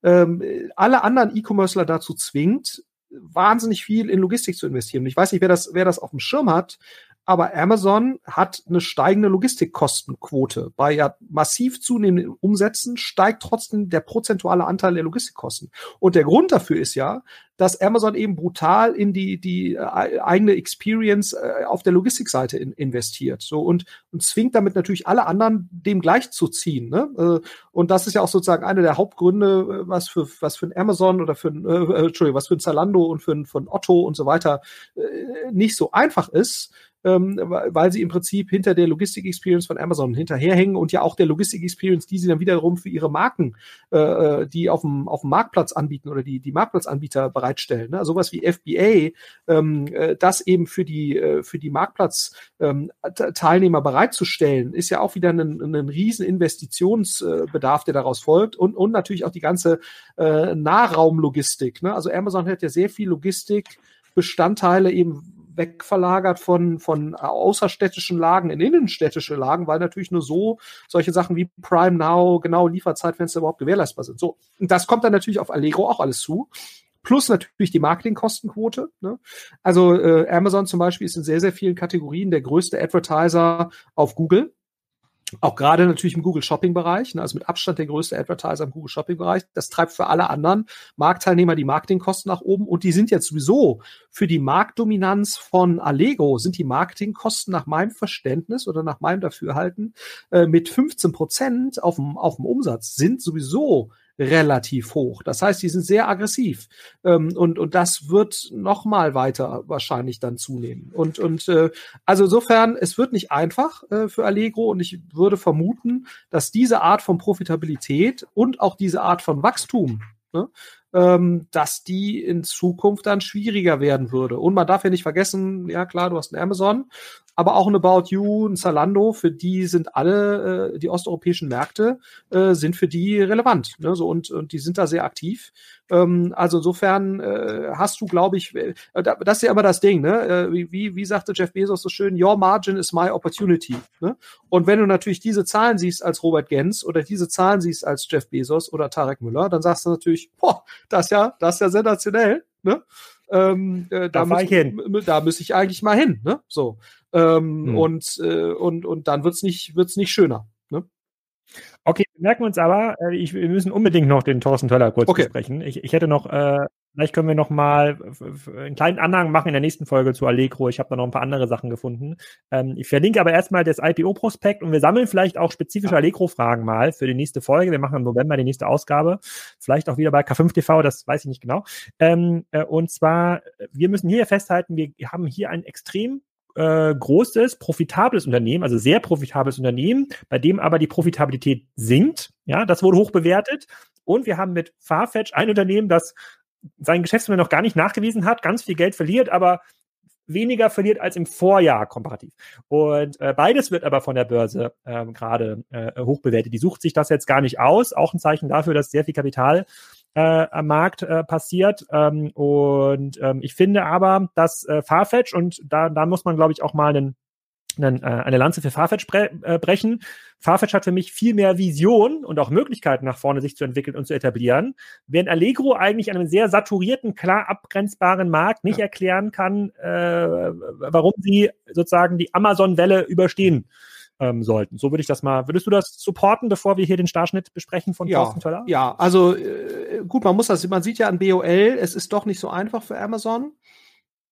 ähm, alle anderen E-Commercer dazu zwingt, wahnsinnig viel in Logistik zu investieren. Ich weiß nicht, wer das, wer das auf dem Schirm hat, aber Amazon hat eine steigende Logistikkostenquote. Bei ja massiv zunehmenden Umsätzen steigt trotzdem der prozentuale Anteil der Logistikkosten. Und der Grund dafür ist ja, dass Amazon eben brutal in die, die äh, eigene Experience äh, auf der Logistikseite in, investiert. So und, und zwingt damit natürlich alle anderen, dem gleichzuziehen. Ne? Äh, und das ist ja auch sozusagen einer der Hauptgründe, was für, was für ein Amazon oder für ein, äh, Entschuldigung, was für ein Zalando und für ein, für ein Otto und so weiter äh, nicht so einfach ist ähm, weil sie im Prinzip hinter der Logistik-Experience von Amazon hinterherhängen und ja auch der Logistik-Experience, die sie dann wiederum für ihre Marken, äh, äh die auf dem, auf dem Marktplatz anbieten oder die, die Marktplatzanbieter bereitstellen. Ne? Sowas wie FBA, ähm, äh, das eben für die, äh, für die Marktplatz-Teilnehmer ähm, bereitzustellen, ist ja auch wieder ein, ein riesen Investitionsbedarf, der daraus folgt und, und natürlich auch die ganze äh, Nahraumlogistik. Ne? Also Amazon hat ja sehr viel Logistik Bestandteile eben wegverlagert von, von außerstädtischen Lagen in innenstädtische Lagen, weil natürlich nur so solche Sachen wie Prime Now, genau Lieferzeitfenster überhaupt gewährleistbar sind. So, und das kommt dann natürlich auf Allegro auch alles zu. Plus natürlich die Marketingkostenquote. Ne? Also äh, Amazon zum Beispiel ist in sehr, sehr vielen Kategorien der größte Advertiser auf Google. Auch gerade natürlich im Google Shopping Bereich, ne, also mit Abstand der größte Advertiser im Google Shopping Bereich. Das treibt für alle anderen Marktteilnehmer die Marketingkosten nach oben und die sind jetzt sowieso für die Marktdominanz von Allegro sind die Marketingkosten nach meinem Verständnis oder nach meinem Dafürhalten äh, mit 15 Prozent auf dem, auf dem Umsatz sind sowieso relativ hoch. Das heißt, die sind sehr aggressiv ähm, und und das wird noch mal weiter wahrscheinlich dann zunehmen. Und und äh, also insofern, es wird nicht einfach äh, für Allegro und ich würde vermuten, dass diese Art von Profitabilität und auch diese Art von Wachstum ne, ähm, dass die in Zukunft dann schwieriger werden würde. Und man darf ja nicht vergessen, ja klar, du hast ein Amazon, aber auch ein About You, ein Zalando, für die sind alle, äh, die osteuropäischen Märkte äh, sind für die relevant. Ne? So, und, und die sind da sehr aktiv. Ähm, also insofern äh, hast du, glaube ich, äh, das ist ja immer das Ding, ne? Äh, wie, wie, sagte Jeff Bezos so schön, your margin is my opportunity. Ne? Und wenn du natürlich diese Zahlen siehst als Robert Gens oder diese Zahlen siehst als Jeff Bezos oder Tarek Müller, dann sagst du natürlich, boah, das ja, das ist ja sensationell. Ne? Ähm, äh, da, da, muss, ich da muss ich eigentlich mal hin. Ne? So. Ähm, hm. und, äh, und, und dann wird's nicht, wird's nicht schöner. Ne? Okay, merken wir uns aber, äh, ich, wir müssen unbedingt noch den Thorsten Töller kurz okay. besprechen. Ich, ich hätte noch äh, Vielleicht können wir noch mal einen kleinen Anhang machen in der nächsten Folge zu Allegro. Ich habe da noch ein paar andere Sachen gefunden. Ähm, ich verlinke aber erstmal das IPO-Prospekt und wir sammeln vielleicht auch spezifische Allegro-Fragen mal für die nächste Folge. Wir machen im November die nächste Ausgabe. Vielleicht auch wieder bei K5 TV, das weiß ich nicht genau. Ähm, äh, und zwar, wir müssen hier festhalten, wir haben hier ein extrem äh, großes, profitables Unternehmen, also sehr profitables Unternehmen, bei dem aber die Profitabilität sinkt. Ja, das wurde hoch bewertet. Und wir haben mit Farfetch ein Unternehmen, das sein Geschäftsmodell noch gar nicht nachgewiesen hat, ganz viel Geld verliert, aber weniger verliert als im Vorjahr komparativ. Und äh, beides wird aber von der Börse ähm, gerade äh, hoch bewertet. Die sucht sich das jetzt gar nicht aus. Auch ein Zeichen dafür, dass sehr viel Kapital äh, am Markt äh, passiert. Ähm, und ähm, ich finde aber, dass äh, Farfetch, und da, da muss man, glaube ich, auch mal einen einen, äh, eine Lanze für Farfetch bre äh, brechen. Farfetch hat für mich viel mehr Vision und auch Möglichkeiten nach vorne sich zu entwickeln und zu etablieren, während Allegro eigentlich einem sehr saturierten, klar abgrenzbaren Markt nicht ja. erklären kann, äh, warum sie sozusagen die Amazon-Welle überstehen ähm, sollten. So würde ich das mal. Würdest du das supporten, bevor wir hier den Starschnitt besprechen von ja, Thorsten Töller? Ja, also äh, gut, man muss das, man sieht ja an BOL, es ist doch nicht so einfach für Amazon.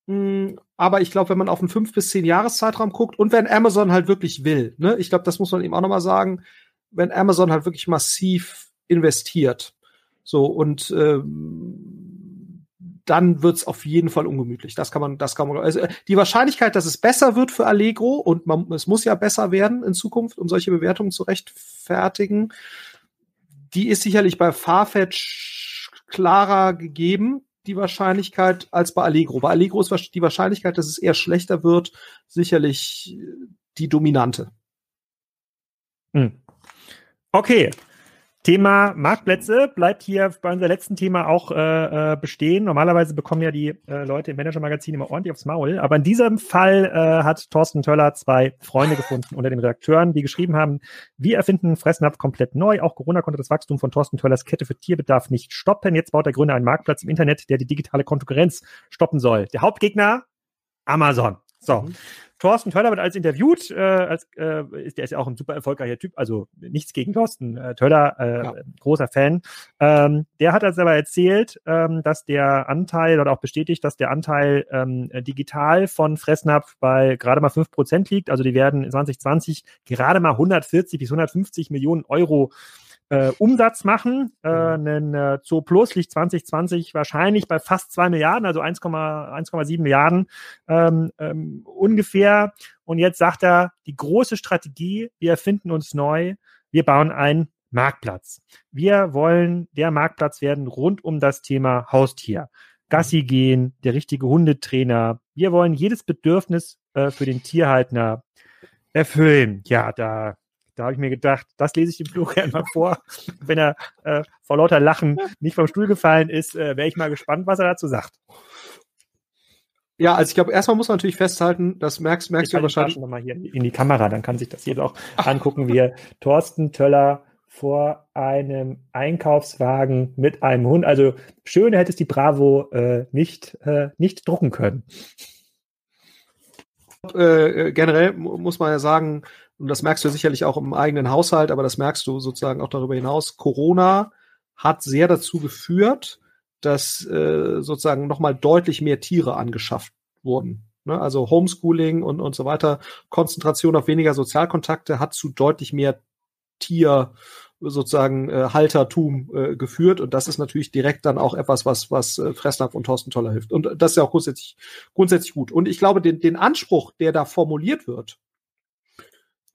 Mm, aber ich glaube, wenn man auf einen fünf bis zehn Jahreszeitraum guckt und wenn Amazon halt wirklich will, ne, ich glaube, das muss man eben auch nochmal sagen, wenn Amazon halt wirklich massiv investiert, so und ähm, dann wird's auf jeden Fall ungemütlich. Das kann man, das kann man. Also die Wahrscheinlichkeit, dass es besser wird für Allegro und man, es muss ja besser werden in Zukunft, um solche Bewertungen zu rechtfertigen, die ist sicherlich bei Farfetch klarer gegeben die Wahrscheinlichkeit als bei Allegro. Bei Allegro ist die Wahrscheinlichkeit, dass es eher schlechter wird, sicherlich die dominante. Hm. Okay, Thema Marktplätze bleibt hier bei unserem letzten Thema auch äh, äh, bestehen. Normalerweise bekommen ja die äh, Leute im Manager-Magazin immer ordentlich aufs Maul, aber in diesem Fall äh, hat Thorsten Töller zwei Freunde gefunden unter den Redakteuren, die geschrieben haben, wir erfinden Fressnapf komplett neu. Auch Corona konnte das Wachstum von Thorsten Töllers Kette für Tierbedarf nicht stoppen. Jetzt baut der Gründer einen Marktplatz im Internet, der die digitale Konkurrenz stoppen soll. Der Hauptgegner Amazon. So. Mhm. Thorsten Töller wird als interviewt, äh, als, äh, ist, der ist ja auch ein super erfolgreicher Typ, also nichts gegen Thorsten äh, Töller, äh, ja. großer Fan. Ähm, der hat also aber erzählt, ähm, dass der Anteil, oder auch bestätigt, dass der Anteil ähm, digital von Fressnapf bei gerade mal fünf Prozent liegt. Also die werden 2020 gerade mal 140 bis 150 Millionen Euro äh, Umsatz machen. Äh, ein äh, Zoo Plus liegt 2020 wahrscheinlich bei fast zwei Milliarden, also 1,7 Milliarden ähm, ähm, ungefähr. Und jetzt sagt er, die große Strategie, wir erfinden uns neu, wir bauen einen Marktplatz. Wir wollen der Marktplatz werden rund um das Thema Haustier. Gassi gehen, der richtige Hundetrainer. Wir wollen jedes Bedürfnis äh, für den Tierhalter erfüllen. Ja, da da habe ich mir gedacht, das lese ich dem Florian mal vor. Wenn er äh, vor lauter Lachen nicht vom Stuhl gefallen ist, äh, wäre ich mal gespannt, was er dazu sagt. Ja, also ich glaube, erstmal muss man natürlich festhalten, das merkst, merkst du ja wahrscheinlich. Noch mal hier in die Kamera, dann kann sich das jeder auch angucken, wie Thorsten Töller vor einem Einkaufswagen mit einem Hund. Also schön hätte es die Bravo äh, nicht, äh, nicht drucken können. Äh, generell muss man ja sagen, und das merkst du sicherlich auch im eigenen Haushalt, aber das merkst du sozusagen auch darüber hinaus, Corona hat sehr dazu geführt, dass äh, sozusagen nochmal deutlich mehr Tiere angeschafft wurden. Ne? Also Homeschooling und, und so weiter, Konzentration auf weniger Sozialkontakte hat zu deutlich mehr Tier sozusagen äh, Haltertum äh, geführt und das ist natürlich direkt dann auch etwas, was was äh, Fressnapf und Thorsten Toller hilft und das ist ja auch grundsätzlich grundsätzlich gut und ich glaube den den Anspruch, der da formuliert wird,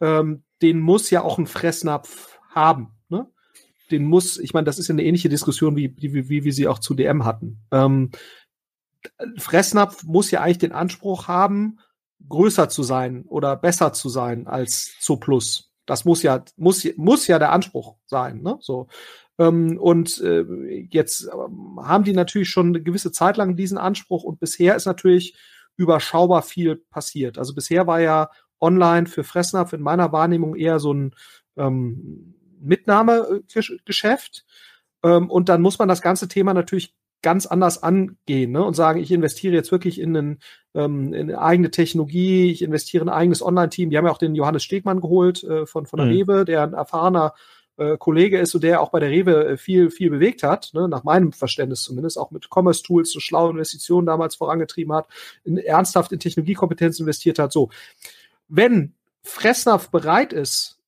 ähm, den muss ja auch ein Fressnapf haben. Ne? Den muss, ich meine, das ist ja eine ähnliche Diskussion, wie, wie, wie wir sie auch zu DM hatten. Ähm, Fressnapf muss ja eigentlich den Anspruch haben, größer zu sein oder besser zu sein als Zo Plus. Das muss ja, muss, muss ja der Anspruch sein. Ne? So. Ähm, und äh, jetzt ähm, haben die natürlich schon eine gewisse Zeit lang diesen Anspruch und bisher ist natürlich überschaubar viel passiert. Also bisher war ja online für Fressnapf in meiner Wahrnehmung eher so ein ähm, Mitnahmegeschäft. Ähm, und dann muss man das ganze Thema natürlich ganz anders angehen ne? und sagen, ich investiere jetzt wirklich in, einen, ähm, in eine eigene Technologie, ich investiere in ein eigenes Online-Team. Die haben ja auch den Johannes Stegmann geholt äh, von, von der mhm. Rewe, der ein erfahrener äh, Kollege ist und der auch bei der Rewe äh, viel, viel bewegt hat, ne, nach meinem Verständnis zumindest, auch mit Commerce Tools so schlaue Investitionen damals vorangetrieben hat, in, ernsthaft in Technologiekompetenz investiert hat. So, wenn Fressnapf bereit ist,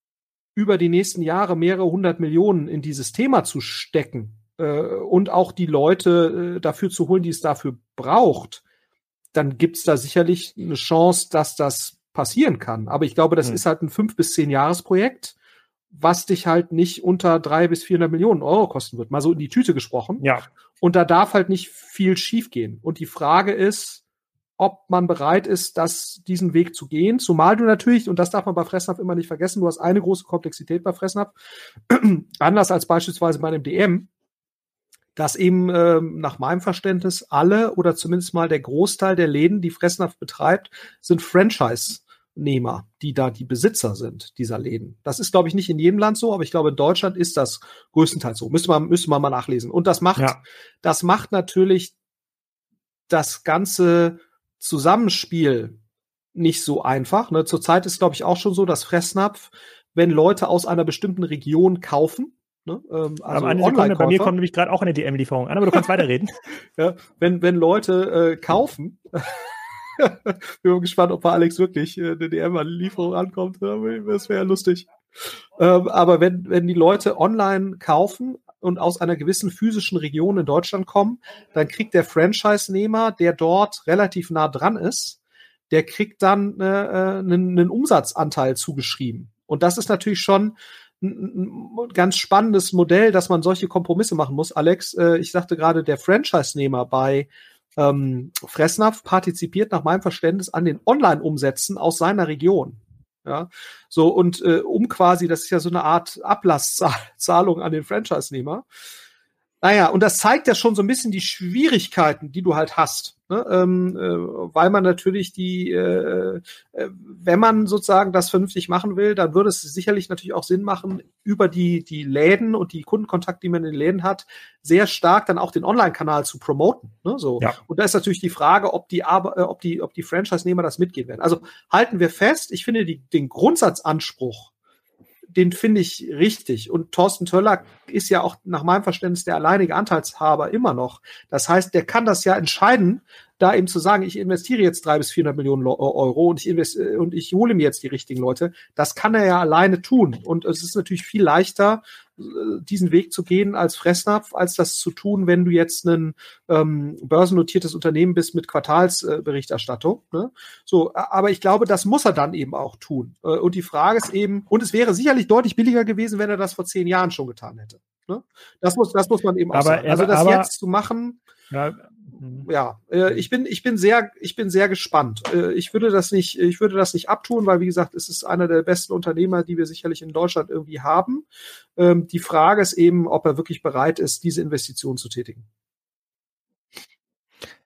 über die nächsten Jahre mehrere hundert Millionen in dieses Thema zu stecken äh, und auch die Leute äh, dafür zu holen, die es dafür braucht, dann gibt's da sicherlich eine Chance, dass das passieren kann. Aber ich glaube, das hm. ist halt ein fünf bis zehn Jahresprojekt, was dich halt nicht unter drei bis vierhundert Millionen Euro kosten wird. Mal so in die Tüte gesprochen. Ja. Und da darf halt nicht viel schiefgehen. Und die Frage ist, ob man bereit ist, das, diesen Weg zu gehen. Zumal du natürlich, und das darf man bei Fressnapf immer nicht vergessen, du hast eine große Komplexität bei Fressnapf, anders als beispielsweise bei einem DM, dass eben äh, nach meinem Verständnis alle oder zumindest mal der Großteil der Läden, die Fressnapf betreibt, sind Franchise-Nehmer, die da die Besitzer sind dieser Läden. Das ist, glaube ich, nicht in jedem Land so, aber ich glaube, in Deutschland ist das größtenteils so. Müsste man, müsste man mal nachlesen. Und das macht, ja. das macht natürlich das ganze Zusammenspiel nicht so einfach. Ne? Zurzeit ist, glaube ich, auch schon so, dass Fressnapf, wenn Leute aus einer bestimmten Region kaufen, Ne? Ähm, also eine Sekunde, bei mir kommt nämlich gerade auch eine DM-Lieferung an, aber du kannst weiterreden. ja, wenn, wenn Leute äh, kaufen, bin gespannt, ob bei Alex wirklich äh, eine DM-Lieferung ankommt. Das wäre ja lustig. Ähm, aber wenn, wenn die Leute online kaufen und aus einer gewissen physischen Region in Deutschland kommen, dann kriegt der Franchise-Nehmer, der dort relativ nah dran ist, der kriegt dann äh, äh einen, einen Umsatzanteil zugeschrieben. Und das ist natürlich schon ein ganz spannendes Modell, dass man solche Kompromisse machen muss. Alex, äh, ich sagte gerade, der Franchise-Nehmer bei ähm, Fressnapf partizipiert nach meinem Verständnis an den Online-Umsätzen aus seiner Region. Ja, so und äh, um quasi, das ist ja so eine Art Ablasszahlung an den Franchise-Nehmer. Naja, und das zeigt ja schon so ein bisschen die Schwierigkeiten, die du halt hast. Ne? Ähm, äh, weil man natürlich die, äh, äh, wenn man sozusagen das vernünftig machen will, dann würde es sicherlich natürlich auch Sinn machen, über die, die Läden und die Kundenkontakt, die man in den Läden hat, sehr stark dann auch den Online-Kanal zu promoten. Ne? So. Ja. Und da ist natürlich die Frage, ob die, äh, ob die, ob die Franchise-Nehmer das mitgehen werden. Also halten wir fest, ich finde die, den Grundsatzanspruch, den finde ich richtig. Und Thorsten Töller ist ja auch nach meinem Verständnis der alleinige Anteilshaber immer noch. Das heißt, der kann das ja entscheiden, da eben zu sagen, ich investiere jetzt drei bis vierhundert Millionen Euro und ich investiere, und ich hole mir jetzt die richtigen Leute. Das kann er ja alleine tun. Und es ist natürlich viel leichter, diesen Weg zu gehen als Fressnapf, als das zu tun, wenn du jetzt ein ähm, börsennotiertes Unternehmen bist mit Quartalsberichterstattung. Äh, ne? So, aber ich glaube, das muss er dann eben auch tun. Äh, und die Frage ist eben, und es wäre sicherlich deutlich billiger gewesen, wenn er das vor zehn Jahren schon getan hätte. Ne? Das muss, das muss man eben auch aber, sagen. Also das aber, jetzt zu machen, ja. Ja, äh, ich bin, ich bin sehr, ich bin sehr gespannt. Äh, ich würde das nicht, ich würde das nicht abtun, weil wie gesagt, es ist einer der besten Unternehmer, die wir sicherlich in Deutschland irgendwie haben. Ähm, die Frage ist eben, ob er wirklich bereit ist, diese Investition zu tätigen.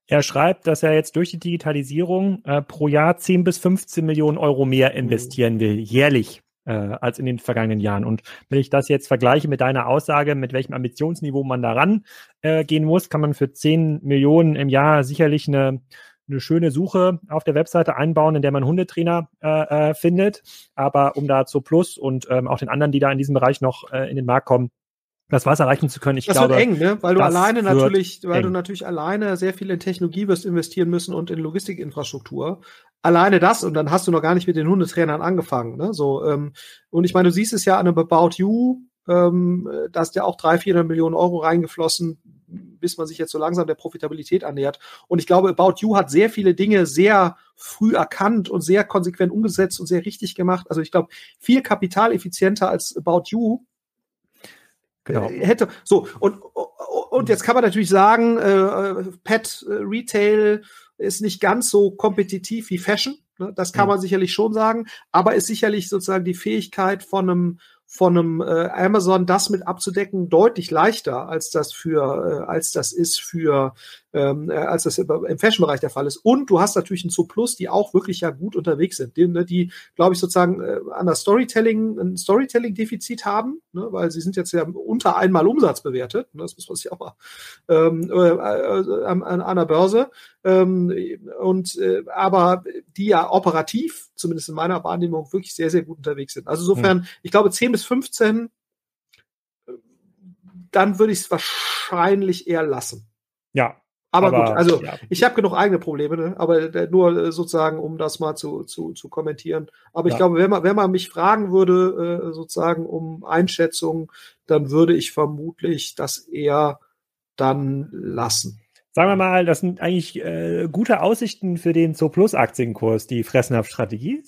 Er schreibt, dass er jetzt durch die Digitalisierung äh, pro Jahr 10 bis 15 Millionen Euro mehr mhm. investieren will, jährlich äh, als in den vergangenen Jahren. Und wenn ich das jetzt vergleiche mit deiner Aussage, mit welchem Ambitionsniveau man daran äh, gehen muss, kann man für 10 Millionen im Jahr sicherlich eine eine schöne Suche auf der Webseite einbauen, in der man Hundetrainer äh, äh, findet. Aber um da zu Plus und ähm, auch den anderen, die da in diesem Bereich noch äh, in den Markt kommen, das Wasser erreichen zu können. Ich das glaube, wird eng, ne? Weil du alleine natürlich, weil eng. du natürlich alleine sehr viel in Technologie wirst investieren müssen und in Logistikinfrastruktur. Alleine das und dann hast du noch gar nicht mit den Hundetrainern angefangen, ne? So ähm, und ich meine, du siehst es ja an einem About You, ähm, da ist ja auch drei, 400 Millionen Euro reingeflossen, bis man sich jetzt so langsam der Profitabilität annähert. Und ich glaube, About You hat sehr viele Dinge sehr früh erkannt und sehr konsequent umgesetzt und sehr richtig gemacht. Also ich glaube, viel kapitaleffizienter als About You Genau. Äh, hätte so und und jetzt kann man natürlich sagen, äh, Pet äh, Retail ist nicht ganz so kompetitiv wie Fashion. Ne? Das kann man sicherlich schon sagen, aber ist sicherlich sozusagen die Fähigkeit von einem von einem äh, Amazon das mit abzudecken deutlich leichter als das für äh, als das ist für ähm, äh, als das im Fashion-Bereich der Fall ist. Und du hast natürlich ein Plus, die auch wirklich ja gut unterwegs sind, die, ne, die glaube ich sozusagen äh, an der Storytelling ein Storytelling-Defizit haben, ne, weil sie sind jetzt ja unter einmal Umsatz bewertet. Ne, das muss man sich auch mal ähm, äh, äh, an, an der Börse. Ähm, und äh, aber die ja operativ, zumindest in meiner Wahrnehmung, wirklich sehr sehr gut unterwegs sind. Also insofern, hm. ich glaube 10 bis 15 dann würde ich es wahrscheinlich eher lassen. Ja, aber, aber, gut, also ja. ich habe genug eigene Probleme, ne? aber äh, nur äh, sozusagen, um das mal zu, zu, zu kommentieren. Aber ja. ich glaube, wenn man, wenn man mich fragen würde, äh, sozusagen um Einschätzung, dann würde ich vermutlich das eher dann lassen. Sagen wir mal, das sind eigentlich äh, gute Aussichten für den Zo-Plus Aktienkurs, die Fressnapf-Strategie.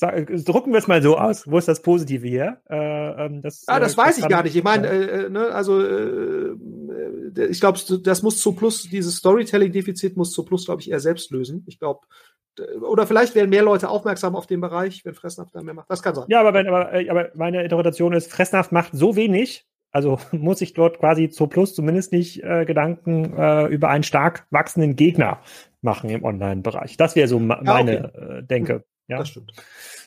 Drucken wir es mal so aus. Wo ist das Positive hier? Äh, ähm, das, ah, das äh, weiß ich gar nicht. Ich meine, äh, ne, also äh, ich glaube, das muss Zo-Plus, dieses Storytelling-Defizit muss Zo-Plus, glaube ich, eher selbst lösen. Ich glaube, oder vielleicht werden mehr Leute aufmerksam auf den Bereich, wenn Fressnapf da mehr macht. Das kann sein. Ja, aber, wenn, aber, äh, aber meine Interpretation ist, Fressnapf macht so wenig, also muss ich dort quasi zu Plus zumindest nicht äh, Gedanken äh, über einen stark wachsenden Gegner machen im Online-Bereich. Das wäre so ma meine okay. äh, Denke. Ja, das stimmt.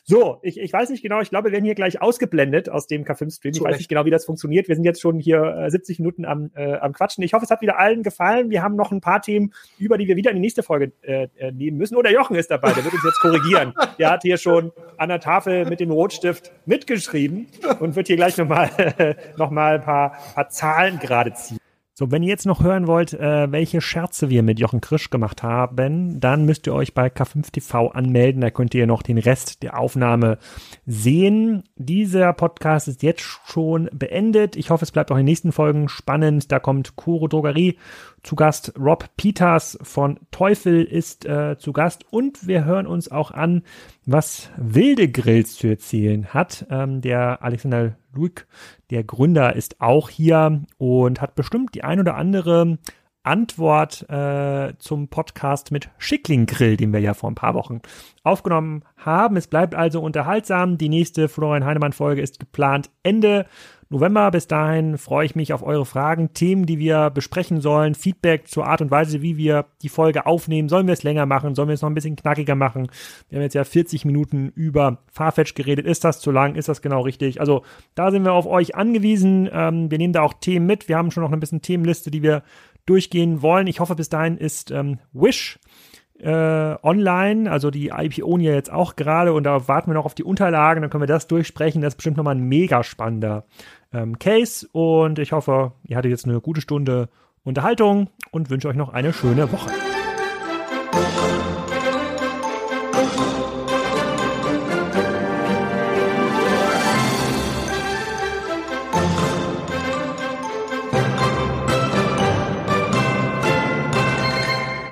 So, ich, ich weiß nicht genau, ich glaube, wir werden hier gleich ausgeblendet aus dem K5-Stream. Ich weiß nicht genau, wie das funktioniert. Wir sind jetzt schon hier äh, 70 Minuten am, äh, am Quatschen. Ich hoffe, es hat wieder allen gefallen. Wir haben noch ein paar Themen, über die wir wieder in die nächste Folge äh, äh nehmen müssen. Oder Jochen ist dabei, der wird uns jetzt korrigieren. der hat hier schon an der Tafel mit dem Rotstift mitgeschrieben und wird hier gleich nochmal noch mal ein paar, paar Zahlen gerade ziehen. So, wenn ihr jetzt noch hören wollt, äh, welche Scherze wir mit Jochen Krisch gemacht haben, dann müsst ihr euch bei K5TV anmelden. Da könnt ihr noch den Rest der Aufnahme sehen. Dieser Podcast ist jetzt schon beendet. Ich hoffe, es bleibt auch in den nächsten Folgen spannend. Da kommt Kuro Drogerie zu Gast. Rob Peters von Teufel ist äh, zu Gast. Und wir hören uns auch an, was Wilde Grills zu erzählen hat. Ähm, der Alexander Luik, der Gründer, ist auch hier und hat bestimmt die ein oder andere Antwort äh, zum Podcast mit Schickling Grill, den wir ja vor ein paar Wochen aufgenommen haben. Es bleibt also unterhaltsam. Die nächste Florian Heinemann Folge ist geplant Ende November. Bis dahin freue ich mich auf eure Fragen, Themen, die wir besprechen sollen, Feedback zur Art und Weise, wie wir die Folge aufnehmen. Sollen wir es länger machen? Sollen wir es noch ein bisschen knackiger machen? Wir haben jetzt ja 40 Minuten über Farfetch geredet. Ist das zu lang? Ist das genau richtig? Also da sind wir auf euch angewiesen. Ähm, wir nehmen da auch Themen mit. Wir haben schon noch ein bisschen Themenliste, die wir durchgehen wollen. Ich hoffe, bis dahin ist ähm, Wish äh, online, also die IPO ja jetzt auch gerade und da warten wir noch auf die Unterlagen, dann können wir das durchsprechen. Das ist bestimmt nochmal ein mega spannender ähm, Case und ich hoffe, ihr hattet jetzt eine gute Stunde Unterhaltung und wünsche euch noch eine schöne Woche.